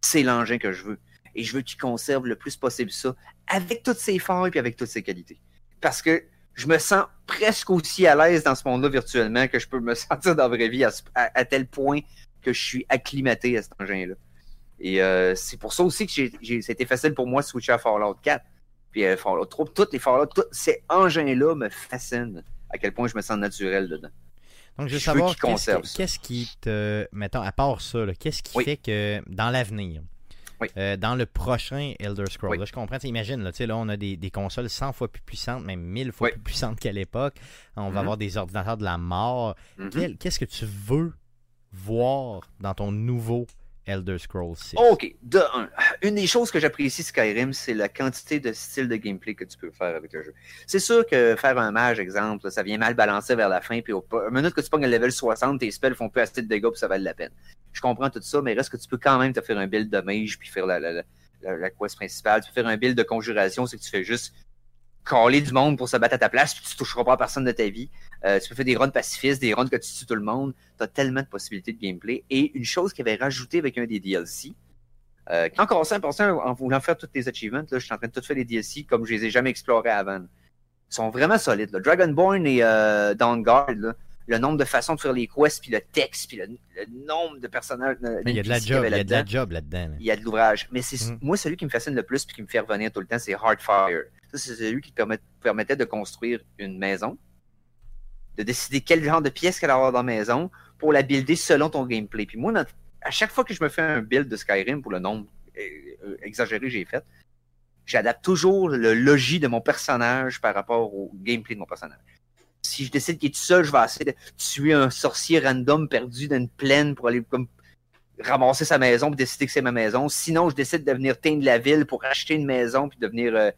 c'est l'engin que je veux. Et je veux qu'il conserve le plus possible ça, avec toutes ses failles et avec toutes ses qualités. Parce que je me sens presque aussi à l'aise dans ce monde-là virtuellement que je peux me sentir dans la vraie vie à, tel point que je suis acclimaté à cet engin-là. Et euh, c'est pour ça aussi que c'était facile pour moi de switcher à Fallout 4. Puis euh, Fallout 3, tous les Fallout, tous ces engins-là me fascinent. À quel point je me sens naturel dedans. Donc, je veux savoir qu'est-ce qui, te. Mettons, à part ça, qu'est-ce qui Oui. fait que dans l'avenir, Oui. euh, dans le prochain Elder Scrolls, Oui. là, je comprends, imagine, là, là, on a des, des consoles 100 fois plus puissantes, même 1000 fois plus puissantes qu'à l'époque. On va Mhm. avoir des ordinateurs de la mort. Mhm. Qu'est-ce que tu veux voir dans ton nouveau Elder Scrolls 6 Ok, de un. Une des choses que j'apprécie Skyrim, c'est la quantité de styles de gameplay que tu peux faire avec le jeu. C'est sûr que faire un mage, exemple, ça vient mal balancer vers la fin, puis au minute que tu pognes le level 60, tes spells font plus assez de dégâts, puis ça vale la peine. Je comprends tout ça, mais reste que tu peux quand même te faire un build de mage, puis faire la, la, la- la quest principale. Tu peux faire un build de conjuration, c'est que tu fais juste caler du monde pour se battre à ta place, puis tu toucheras pas à personne de ta vie. Euh, tu peux faire des runs pacifistes, des runs que tu tues tout le monde. Tu as tellement de possibilités de gameplay. Et une chose qui avait rajouté avec un des DLC, euh, encore 100% en voulant faire tous les achievements, là, je suis en train de tout faire les DLC comme je les ai jamais explorés avant. Ils sont vraiment solides. Là. Dragonborn et euh, Dawnguard, là, le nombre de façons de faire les quests, puis le texte, puis le, le nombre de personnages. Mais il y a de la qu'il job, il y a de la là-dedans job là-dedans. là. il y a de l'ouvrage. Mais c'est Mm. moi, celui qui me fascine le plus et qui me fait revenir tout le temps, c'est Hardfire. C'est celui qui permet- permettait de construire une maison, de décider quel genre de pièce qu'elle avoir dans la maison pour la builder selon ton gameplay. Puis moi, à chaque fois que je me fais un build de Skyrim pour le nombre euh, euh, exagéré que j'ai fait, j'adapte toujours le logis de mon personnage par rapport au gameplay de mon personnage. Si je décide qu'il est tout seul, je vais essayer de tuer un sorcier random perdu dans une plaine pour aller comme ramasser sa maison puis décider que c'est ma maison. Sinon, je décide de venir teindre la ville pour acheter une maison puis devenir euh,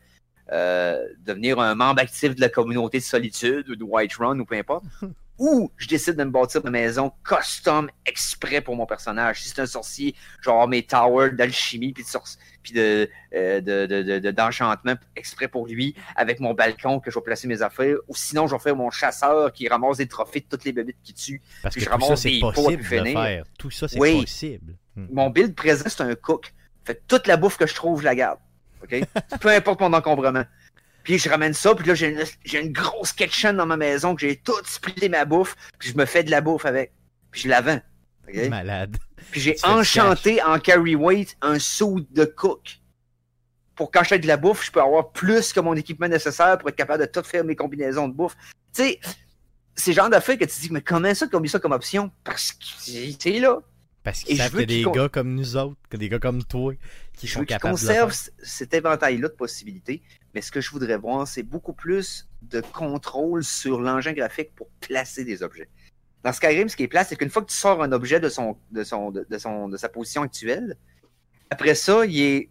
devenir un membre actif de la communauté de solitude ou de Whiterun ou peu importe, ou je décide de me bâtir une maison custom exprès pour mon personnage. Si c'est un sorcier, genre mes towers d'alchimie puis de, puis de, euh, de, de- de- de- d'enchantement exprès pour lui, avec mon balcon que je vais placer mes affaires, ou sinon je vais faire mon chasseur qui ramasse des trophées de toutes les bébites qui tuent. Parce que je tout ça, ramasse c'est des pots à possible de faire. Tout ça, c'est Oui. possible. Hmm. Mon build présent, c'est un cook. Fait que toute la bouffe que je trouve, je la garde. OK? Peu importe mon encombrement. Puis je ramène ça, puis là, j'ai une, j'ai une grosse kitchen dans ma maison que j'ai tout splitté ma bouffe, puis je me fais de la bouffe avec. Puis je la vends. OK? Malade. Puis j'ai Tu enchanté en carry weight un saut de cook. Pour quand je fais de la bouffe, je peux avoir plus que mon équipement nécessaire pour être capable de tout faire mes combinaisons de bouffe. Tu sais, c'est le genre d'affaires que tu te dis, mais comment ça, qu'on mis ça comme option? Parce que c'est là. Parce qu'ils savent a des gars comme nous autres, que des gars comme toi, qui Je sont veux capables de le conservent cet éventail-là de possibilités, mais ce que je voudrais voir, c'est beaucoup plus de contrôle sur l'engin graphique pour placer des objets. Dans Skyrim, ce qui est plat, c'est qu'une fois que tu sors un objet de son, de son, de, de son, de sa position actuelle, après ça, Il est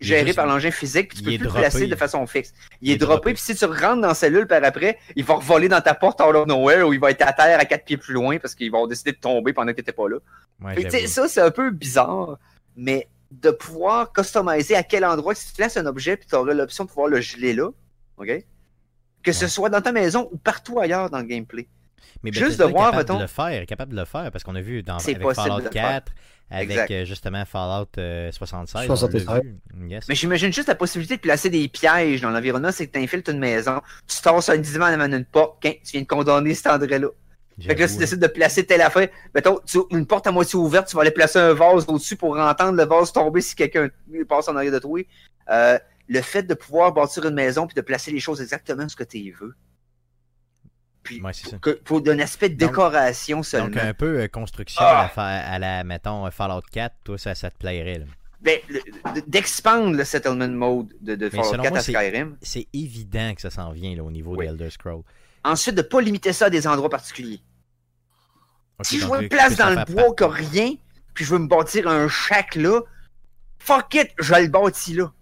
géré juste- par l'engin physique, puis tu peux plus le placer de façon fixe. Il, Il est est droppé, puis si tu rentres dans la cellule par après, il va revoler dans ta porte of nowhere, ou il va être à terre à quatre pieds plus loin, parce qu'ils vont décider de tomber pendant que tu n'étais pas là. Ouais, Fait ça, c'est un peu bizarre, mais de pouvoir customiser à quel endroit, si tu places un objet, puis tu auras l'option de pouvoir le geler là, OK? Que ce soit dans ta maison ou partout ailleurs dans le gameplay. Mais juste de voir, est capable mettons- de le faire, est capable de le faire, parce qu'on a vu dans, avec Fallout de le 4, avec Exact. euh, justement Fallout euh, 76. 76. on l'a vu. Yes. Mais j'imagine juste la possibilité de placer des pièges dans l'environnement, c'est que tu infiltres une maison, tu tasses un diamant en avant d'une porte, tu viens de condamner cet endroit-là. Fait que là, tu décides de placer telle affaire. Mettons, tu, une porte à moitié ouverte, tu vas aller placer un vase au-dessus pour entendre le vase tomber si quelqu'un passe en arrière de toi. Euh, le fait de pouvoir bâtir une maison puis de placer les choses exactement ce que tu veux. Puis, Ouais, ça. que- pour un aspect de Donc- décoration seulement. Donc, un peu euh, construction Ah! à, la, fa- à la, mettons, euh, Fallout 4, toi, ça, ça te plairait. là. Ben, d'expandre le settlement mode de, de Fallout selon 4 moi, à Skyrim. C'est évident que ça s'en vient là, au niveau Oui. de Elder Scrolls. Ensuite, de pas limiter ça à des endroits particuliers. Si je euh, une que place dans le bois partout. rien, puis je veux me bâtir un shack là, fuck it, je le bâtis là.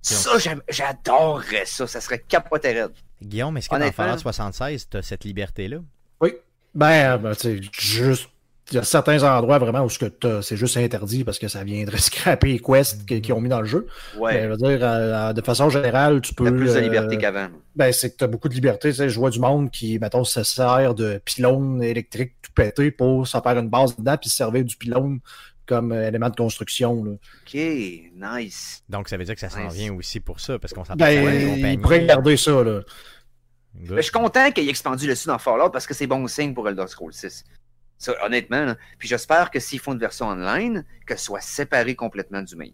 Ça, j'adorerais ça. Ça serait capoté raide. Guillaume, est-ce que dans Fallout 76, tu as cette liberté-là? Oui. Ben, ben, tu sais, juste. Il y a certains endroits vraiment où ce que t'as- c'est juste interdit parce que ça viendrait scraper les quests qu'ils ont mis dans le jeu. Ouais. je veux dire, euh, de façon générale, tu peux. T'as plus de euh, liberté qu'avant. Ben, c'est que tu as beaucoup de liberté. Tu sais, je vois du monde qui, mettons, se sert de pylônes électriques tout pété pour s'en faire une base dedans puis se servir du pylône comme euh, élément de construction. Là. Ok, nice. Donc, ça veut dire que ça s'en Nice. vient aussi pour ça, parce qu'on s'en parle Ben, pas des il compagnies. pourrait garder ça. Là. Mais je suis content qu'il ait expandu le dessus dans Fallout parce que c'est bon signe pour Elder Scrolls 6. Ça, honnêtement. là. Puis j'espère que s'ils font une version online, que ce soit séparé complètement du main.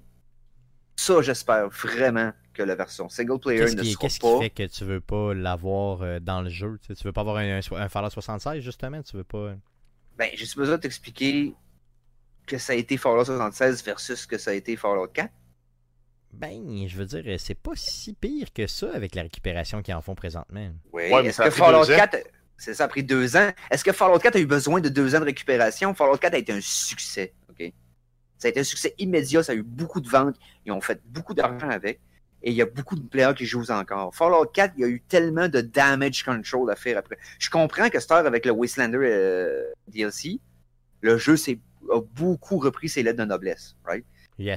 Ça, j'espère vraiment que la version single player Qu'est-ce ne qui, sera qu'est-ce qui pas. fait que tu veux pas l'avoir euh, dans le jeu? Tu, veux pas avoir un, un, un Fallout 76, justement? Tu veux pas... Ben, j'ai besoin de t'expliquer que ça a été Fallout 76 versus que ça a été Fallout 4. Ben, je veux dire, c'est pas si pire que ça avec la récupération qu'ils en font présentement. Oui, Ouais, mais est-ce ça a que pris Fallout deux ans. 4. C'est ça, a pris deux ans. Est-ce que Fallout 4 a eu besoin de deux ans de récupération? Fallout 4 a été un succès. ok? Ça a été un succès immédiat. Ça a eu beaucoup de ventes. Ils ont fait beaucoup d'argent avec. Et il y a beaucoup de players qui jouent encore. Fallout 4, il y a eu tellement de damage control à faire après. Je comprends que cette heure, avec le Wastelander euh, DLC, le jeu s'est- a beaucoup repris ses lettres de noblesse. Right?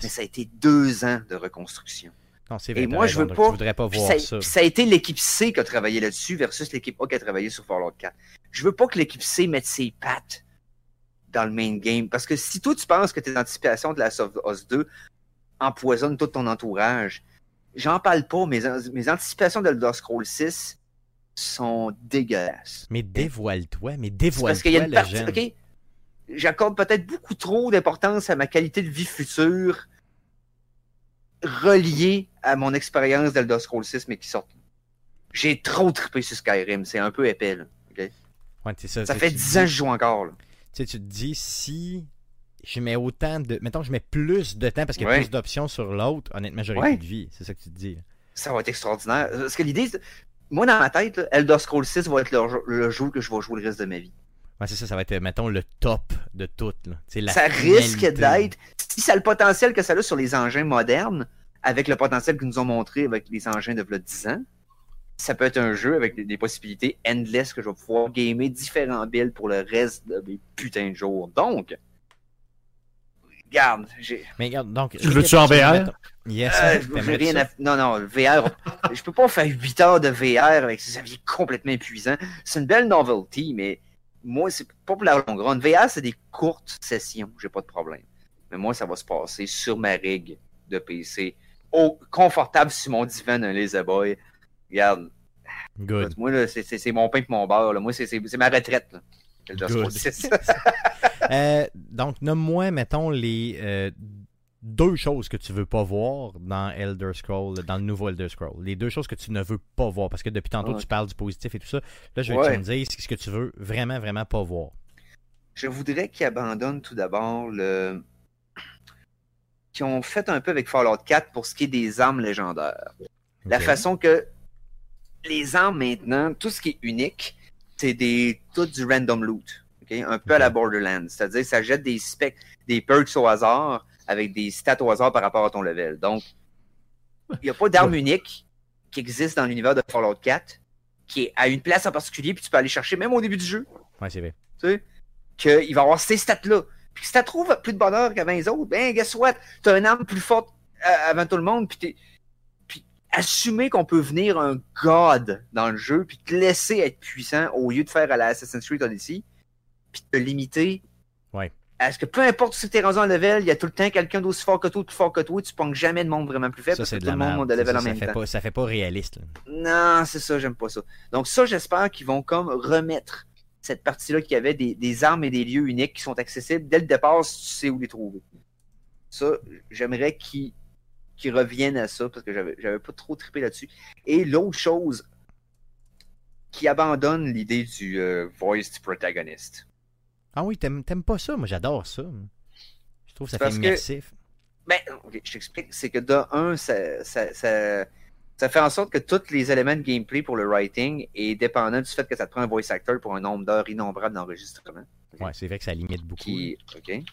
Mais ça a été deux ans de reconstruction. Non, c'est Et vrai, t'as moi, je veux pas- voudrais pas voir ça, ça. ça a été l'équipe C qui a travaillé là-dessus versus l'équipe A qui a travaillé sur Fallout 4. Je veux pas que l'équipe C mette ses pattes dans le main game. Parce que si toi, tu penses que tes anticipations de la of Us 2 empoisonnent tout ton entourage, j'en parle pas. Mes, mes anticipations de Elder Scrolls 6 sont dégueulasses. Mais dévoile-toi, mais dévoile-toi, parce qu'il y a une partie. J'accorde peut-être beaucoup trop d'importance à ma qualité de vie future reliée à mon expérience d'Elder Scrolls 6, mais qui sort. J'ai trop trippé sur Skyrim. C'est un peu épais. Là. OK? Ouais, c'est ça, Ça fait tu 10 dis- ans que je joue encore. Là. Tu sais, tu te dis, si je mets autant de... Mettons, je mets plus de temps parce qu'il y a Ouais. plus d'options sur l'autre, honnêtement, j'aurais Ouais. plus de vie. C'est ça que tu te dis. Ça va être extraordinaire. Parce que l'idée, c'est- moi, dans ma tête, là, Elder Scrolls 6 va être le, le jeu que je vais jouer le reste de ma vie. Ouais, c'est ça, ça va être, mettons, le top de tout. Là. La ça risque d'être, si ça a le potentiel que ça a sur les engins modernes, avec le potentiel qu'ils nous ont montré avec les engins de 10 ans, ça peut être un jeu avec des, possibilités endless que je vais pouvoir gamer différents builds pour le reste de mes putains de jours. Donc, regarde, j'ai. Mais regarde, donc. Tu le veux-tu en VR? Yes, Euh, j'ai rien à... Non, non, VR, je peux pas faire 8 heures de VR avec ça, ça devient complètement épuisant. C'est une belle novelty, mais moi, c'est pas pour la longue run. VR, c'est des courtes sessions, j'ai pas de problème. Mais moi, ça va se passer sur ma rig de PC, au, confortable sur mon divan d'un Lazy Boy. Regarde, Good. moi, là, c'est- mon pain et mon beurre. Là. Moi, c'est ma retraite. Là. Good. 6. Euh, donc, nomme-moi, mettons, les euh, deux choses que tu veux pas voir dans Elder Scroll, dans le nouveau Elder Scroll. Les deux choses que tu ne veux pas voir. Parce que depuis tantôt, Ouais. tu parles du positif et tout ça. Là, je veux que Ouais. tu me dises ce que tu veux vraiment, vraiment pas voir. Je voudrais qu'ils abandonnent tout d'abord le. qu'ils ont fait un peu avec Fallout 4 pour ce qui est des armes légendaires. La façon que les armes maintenant, tout ce qui est unique, c'est des tout du random loot. Un peu à la Borderlands. C'est-à-dire que ça jette des specs, des perks au hasard avec des stats au hasard par rapport à ton level. Donc, il n'y a pas d'arme unique qui existe dans l'univers de Fallout 4 qui est à une place en particulier, puis tu peux aller chercher même au début du jeu Ouais, c'est vrai. tu sais, qu'il va avoir ces stats-là. Puis si tu trouves plus de bonheur qu'avant les autres, ben, guess what? Tu as une arme plus forte euh, avant tout le monde, puis Puis assumer qu'on peut venir un god dans le jeu, puis te laisser être puissant au lieu de faire à la Assassin's Creed Odyssey, puis te limiter. Ouais. À ce que peu importe si t'es rendu en level, il y a tout le temps quelqu'un d'aussi fort que toi, plus fort que toi, tu ponges jamais de monde vraiment plus faible Ça, parce que tout le monde de level ça, en ça même fait temps. pas, ça fait pas réaliste. là. Non, c'est ça, j'aime pas ça. Donc ça, j'espère qu'ils vont comme remettre cette partie-là qu'il y avait des, des armes et des lieux uniques qui sont accessibles dès le départ si tu sais où les trouver. Ça, j'aimerais qu'ils reviennent à ça parce que j'avais pas trop trippé là-dessus. Et l'autre chose, qui abandonne l'idée du euh, voiced protagonist. Ah oui, t'aimes pas ça? Moi, j'adore ça. Je trouve que ça fait que- immersif. Ben, ok, je t'explique. C'est que de un, ça, ça, ça, ça fait en sorte que tous les éléments de gameplay pour le writing est dépendant du fait que ça te prend un voice actor pour un nombre d'heures innombrables d'enregistrement. Ouais, c'est vrai que ça limite beaucoup. Qui, ok.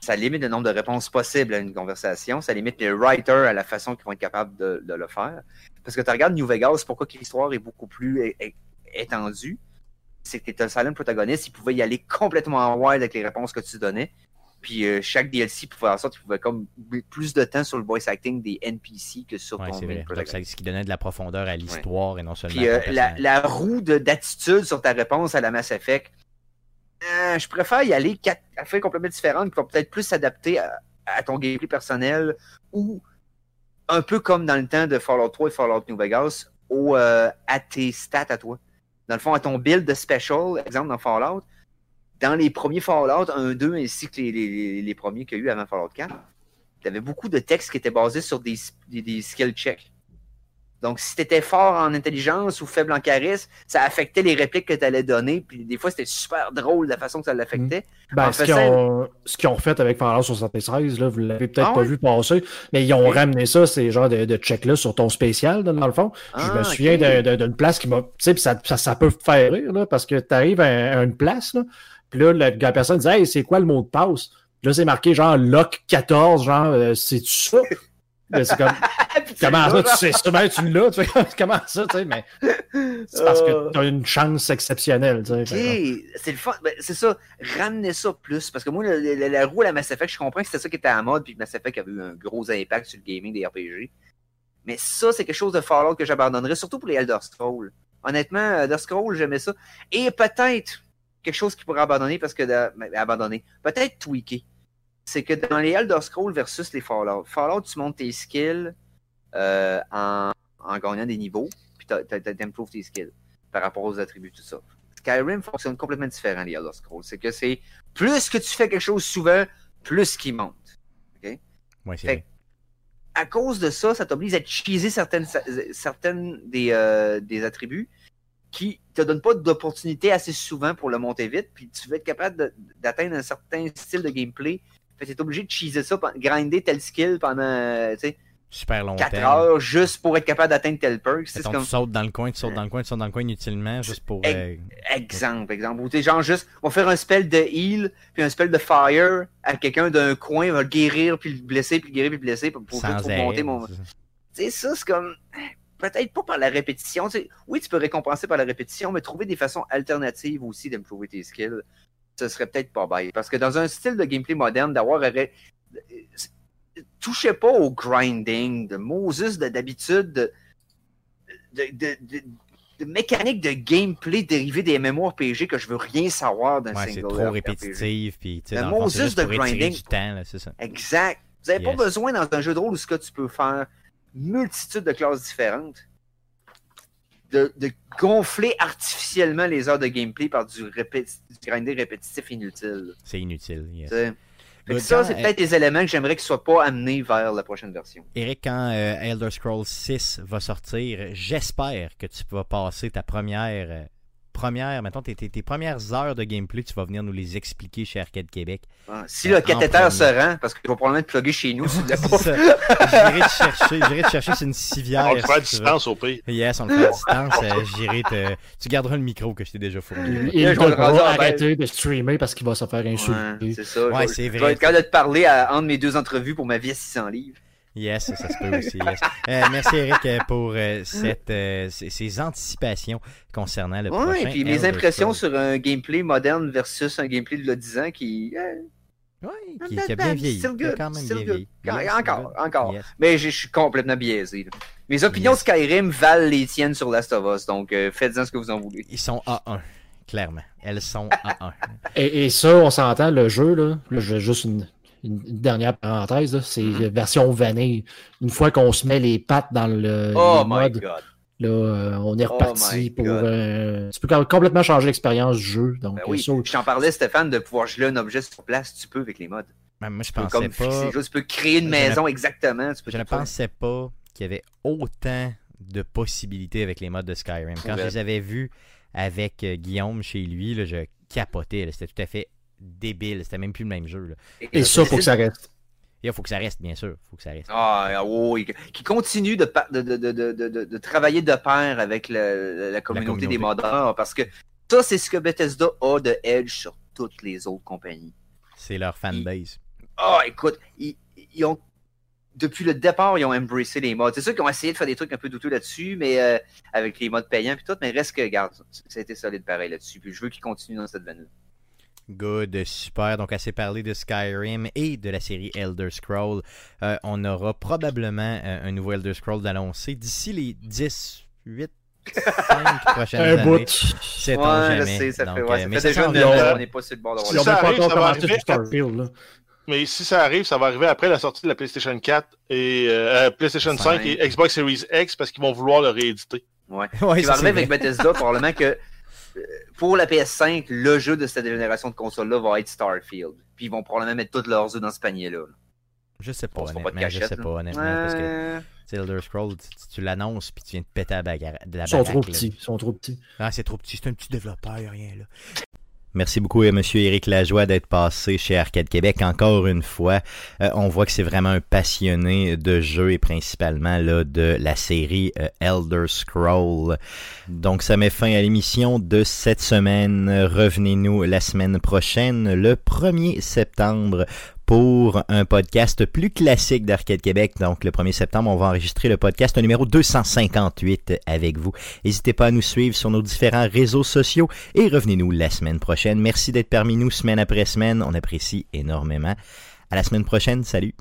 Ça limite le nombre de réponses possibles à une conversation. Ça limite les writers à la façon qu'ils vont être capables de, de le faire. Parce que tu regardes New Vegas, pourquoi que l'histoire est beaucoup plus étendue? C'est que tu le silent protagoniste, il pouvait y aller complètement en wild avec les réponses que tu donnais. Puis euh, chaque DLC pouvait faire en sorte qu'il pouvait comme plus de temps sur le voice acting des NPC que sur Ouais, ton main c'est ce qui donnait de la profondeur à l'histoire et non seulement Puis euh, la, la roue de- d'attitude sur ta réponse à la Mass Effect, euh, je préfère y aller quatre affaires complètement différentes qui vont peut-être plus s'adapter à, à ton gameplay personnel ou un peu comme dans le temps de Fallout 3 et Fallout New Vegas, au, à tes stats à toi. Dans le fond, à ton build de special, exemple dans Fallout, dans les premiers Fallout 1, 2 ainsi que les, premiers qu'il y a eu avant Fallout 4, tu avais beaucoup de textes qui étaient basés sur des skill checks. Donc, si tu étais fort en intelligence ou faible en charisme, ça affectait les répliques que tu allais donner. Puis des fois, c'était super drôle la façon que ça l'affectait. Ben, En ce qu'ils ont, ce qu'ils ont fait avec Fallout 76, là, vous l'avez peut-être Ah pas vu passer, mais ils ont ramené ça, ces genres de, de check-là sur ton spécial, dans le fond. je Ah, me ok. souviens d'un- d'un- d'une place qui m'a. Tu sais, ça, ça, ça peut faire rire, là, parce que tu arrives à, à une place, là, puis là, la, la personne dit Hey, c'est quoi le mot de passe? Là, c'est marqué genre lock 14, genre, euh, c'est-tu ça? Là, c'est comme, comment ça, tu sais ça, ben, tu l'as, tu sais, comment ça, tu sais, mais c'est parce Euh. que tu as une chance exceptionnelle, tu sais. C'est le fun. Ben, c'est ça, ramener ça plus. Parce que moi, le- le- la roue à la Mass Effect, je comprends que c'était ça qui était à la mode, puis que Mass Effect avait eu un gros impact sur le gaming des RPG. Mais ça, c'est quelque chose de Fallout que j'abandonnerais, surtout pour les Elder Scrolls. Honnêtement, Elder Scrolls, j'aimais ça. Et peut-être quelque chose qui pourrait abandonner, parce que. de- ben, abandonner. Peut-être tweaker. C'est que dans les Elder Scrolls versus les Fallout, Fallout, tu montes tes skills euh, en, en gagnant des niveaux, puis tu improves tes skills par rapport aux attributs, tout ça. Skyrim fonctionne complètement différent, les Elder Scrolls. C'est que c'est plus que tu fais quelque chose souvent, plus qu'il monte. Ouais, c'est vrai. À cause de ça, ça t'oblige à cheeser certaines, certaines des, euh, des attributs qui te donnent pas d'opportunité assez souvent pour le monter vite, puis tu veux être capable d'atteindre un certain style de gameplay. Fait que t'es obligé de cheeser ça, grinder tel skill pendant, tu sais, Super longtemps. 4 heures juste pour être capable d'atteindre tel perk. C'est comme Tu sautes dans le coin, tu sautes dans le coin, tu sautes dans le coin inutilement, juste pour. Euh, exemple, exemple. Ou t'es genre juste, on va faire un spell de heal, puis un spell de fire à quelqu'un d'un coin, va le guérir, puis le blesser, puis le guérir, puis le blesser, pour, pour, sans arrêt, monter mon. Tu sais, ça, c'est comme. Peut-être pas par la répétition. Oui, tu peux récompenser par la répétition, mais trouver des façons alternatives aussi d'improver tes skills, ce serait peut-être pas bête. Parce que dans un style de gameplay moderne, d'avoir. Touchez pas au grinding de Moses de- d'habitude, de, de, de, de- de mécanique de gameplay dérivée des MMORPG que je veux rien savoir d'un Ouais, c'est single trop répétitif. Puis, Le dans Moses juste de grinding. du temps, là, c'est ça. Exact. Vous n'avez Yes. pas besoin dans un jeu de rôle où ce que tu peux faire multitude de classes différentes de, de gonfler artificiellement les heures de gameplay par du, répéti- du grinding répétitif inutile. C'est inutile. yes. Ça, c'est euh, peut-être des éléments que j'aimerais qu'ils ne soient pas amenés vers la prochaine version. Eric, quand euh, Elder Scrolls 6 va sortir, j'espère que tu vas passer ta première. Euh, première, mettons, tes, tes- tes premières heures de gameplay, tu vas venir nous les expliquer chez Arcade Québec. Hein. Si Euh, le cathéter se rend, parce qu'il va probablement être plugué chez nous, si tu pas. J'irai te chercher, j'irai te chercher, c'est une civière. On le fait à distance au pire. Yes, on le fait à distance. euh, j'irai te. Tu garderas le micro que je t'ai déjà fourni. Il, va arrêter de streamer parce qu'il va se faire Ouais, insulter. c'est ça. Ouais, je, c'est je vais vrai. être capable de te parler à, entre mes deux entrevues pour ma vie à 600 livres. Yes, ça, se peut aussi. yes. Euh, merci Eric euh, pour euh, cette, euh, ces, ces anticipations concernant le Ouais, prochain. et puis mes impressions sur un gameplay moderne versus un gameplay de 10 ans qui. euh, Ouais, qui, qui a bien vieilli. Still good, quand même still bien good. vieilli. Quand- Yes, encore, good. encore. Yes. Mais je suis complètement biaisé. là. Mes opinions Skyrim valent les tiennes sur Last of Us, donc euh, faites-en ce que vous en voulez. Ils sont A1, clairement. Elles sont A1. Et, et ça, on s'entend, le jeu, là, là, je- juste une, une- une dernière parenthèse, c'est Mhm. la version vanille. Une fois qu'on se met les pattes dans le Oh les my modes, god. là, euh, on est Oh reparti pour. Euh, tu peux com- complètement changer l'expérience du jeu. Donc, Ben euh, oui, ça, je t'en parlais, Stéphane, de pouvoir geler un objet sur place, tu peux avec les modes. Ben, moi, je Tu peux pensais comme pas. choses, tu peux créer une Je maison exactement. Tu peux Je ne pensais pas qu'il y avait autant de possibilités avec les modes de Skyrim. Quand je les avais vus avec euh, Guillaume chez lui, là, je capotais. C'était tout à fait débile. C'était même plus le même jeu. là. et ça, faut que ça reste. Il faut que ça reste, bien sûr. faut que ça reste. Ah oui, qui continue de, de, de, de, de, de, de travailler de pair avec le- la, communauté des communauté. modeurs, parce que ça, c'est ce que Bethesda a de Edge sur toutes les autres compagnies. C'est leur fanbase. Ah, écoute, ils, ils ont. Depuis le départ, ils ont embrassé les modes. C'est sûr qu'ils ont essayé de faire des trucs un peu douteux là-dessus, mais euh, avec les modes payants puis tout, mais reste que, regarde, ça a été solide pareil là-dessus. Puis je veux qu'ils continuent dans cette veine-là. Good, super. Donc, assez parlé de Skyrim et de la série Elder Scroll. Euh, on aura probablement euh, un nouveau Elder Scroll d'annoncer d'ici les 10, 8, 5 prochaines Un années. bout. Sait-on Ouais, jamais. je sais, ça Donc, fait, euh, ouais, ça mais fait ça déjà une on n'est pas sur le bord de si ont ça pas arrive, ça va arriver sur Starfield. Là. Mais si ça arrive, ça va arriver après la sortie de la PlayStation 4 et euh, PlayStation 5 Cinq. et Xbox Series X parce qu'ils vont vouloir le rééditer. Ouais. Ouais, ça, va c'est arriver avec. Bethesda, probablement que pour la PS5, le jeu de cette génération de consoles-là va être Starfield. Puis ils vont probablement mettre tous leurs œufs dans ce panier-là. là. Je sais pas, fera pas de honnêtement. Je sais pas, honnêtement. Parce que Elder Scroll, tu, l'annonces puis tu viens de péter à la bagarre. de la Ils sont baraque, trop là. petits. Ils sont trop petits. Ah, c'est trop petit. C'est un petit développeur, y a rien là. Merci beaucoup à Monsieur Éric Lajoie d'être passé chez Arcade Québec encore une fois. Euh, on voit que c'est vraiment un passionné de jeux et principalement là, de la série euh, Elder Scroll. Donc ça met fin à l'émission de cette semaine. Revenez-nous la semaine prochaine, le 1er septembre pour un podcast plus classique d'Arcade Québec. Donc, le 1er septembre, on va enregistrer le podcast numéro 258 avec vous. N'hésitez pas à nous suivre sur nos différents réseaux sociaux et revenez-nous la semaine prochaine. Merci d'être parmi nous semaine après semaine. On apprécie énormément. À la semaine prochaine. Salut.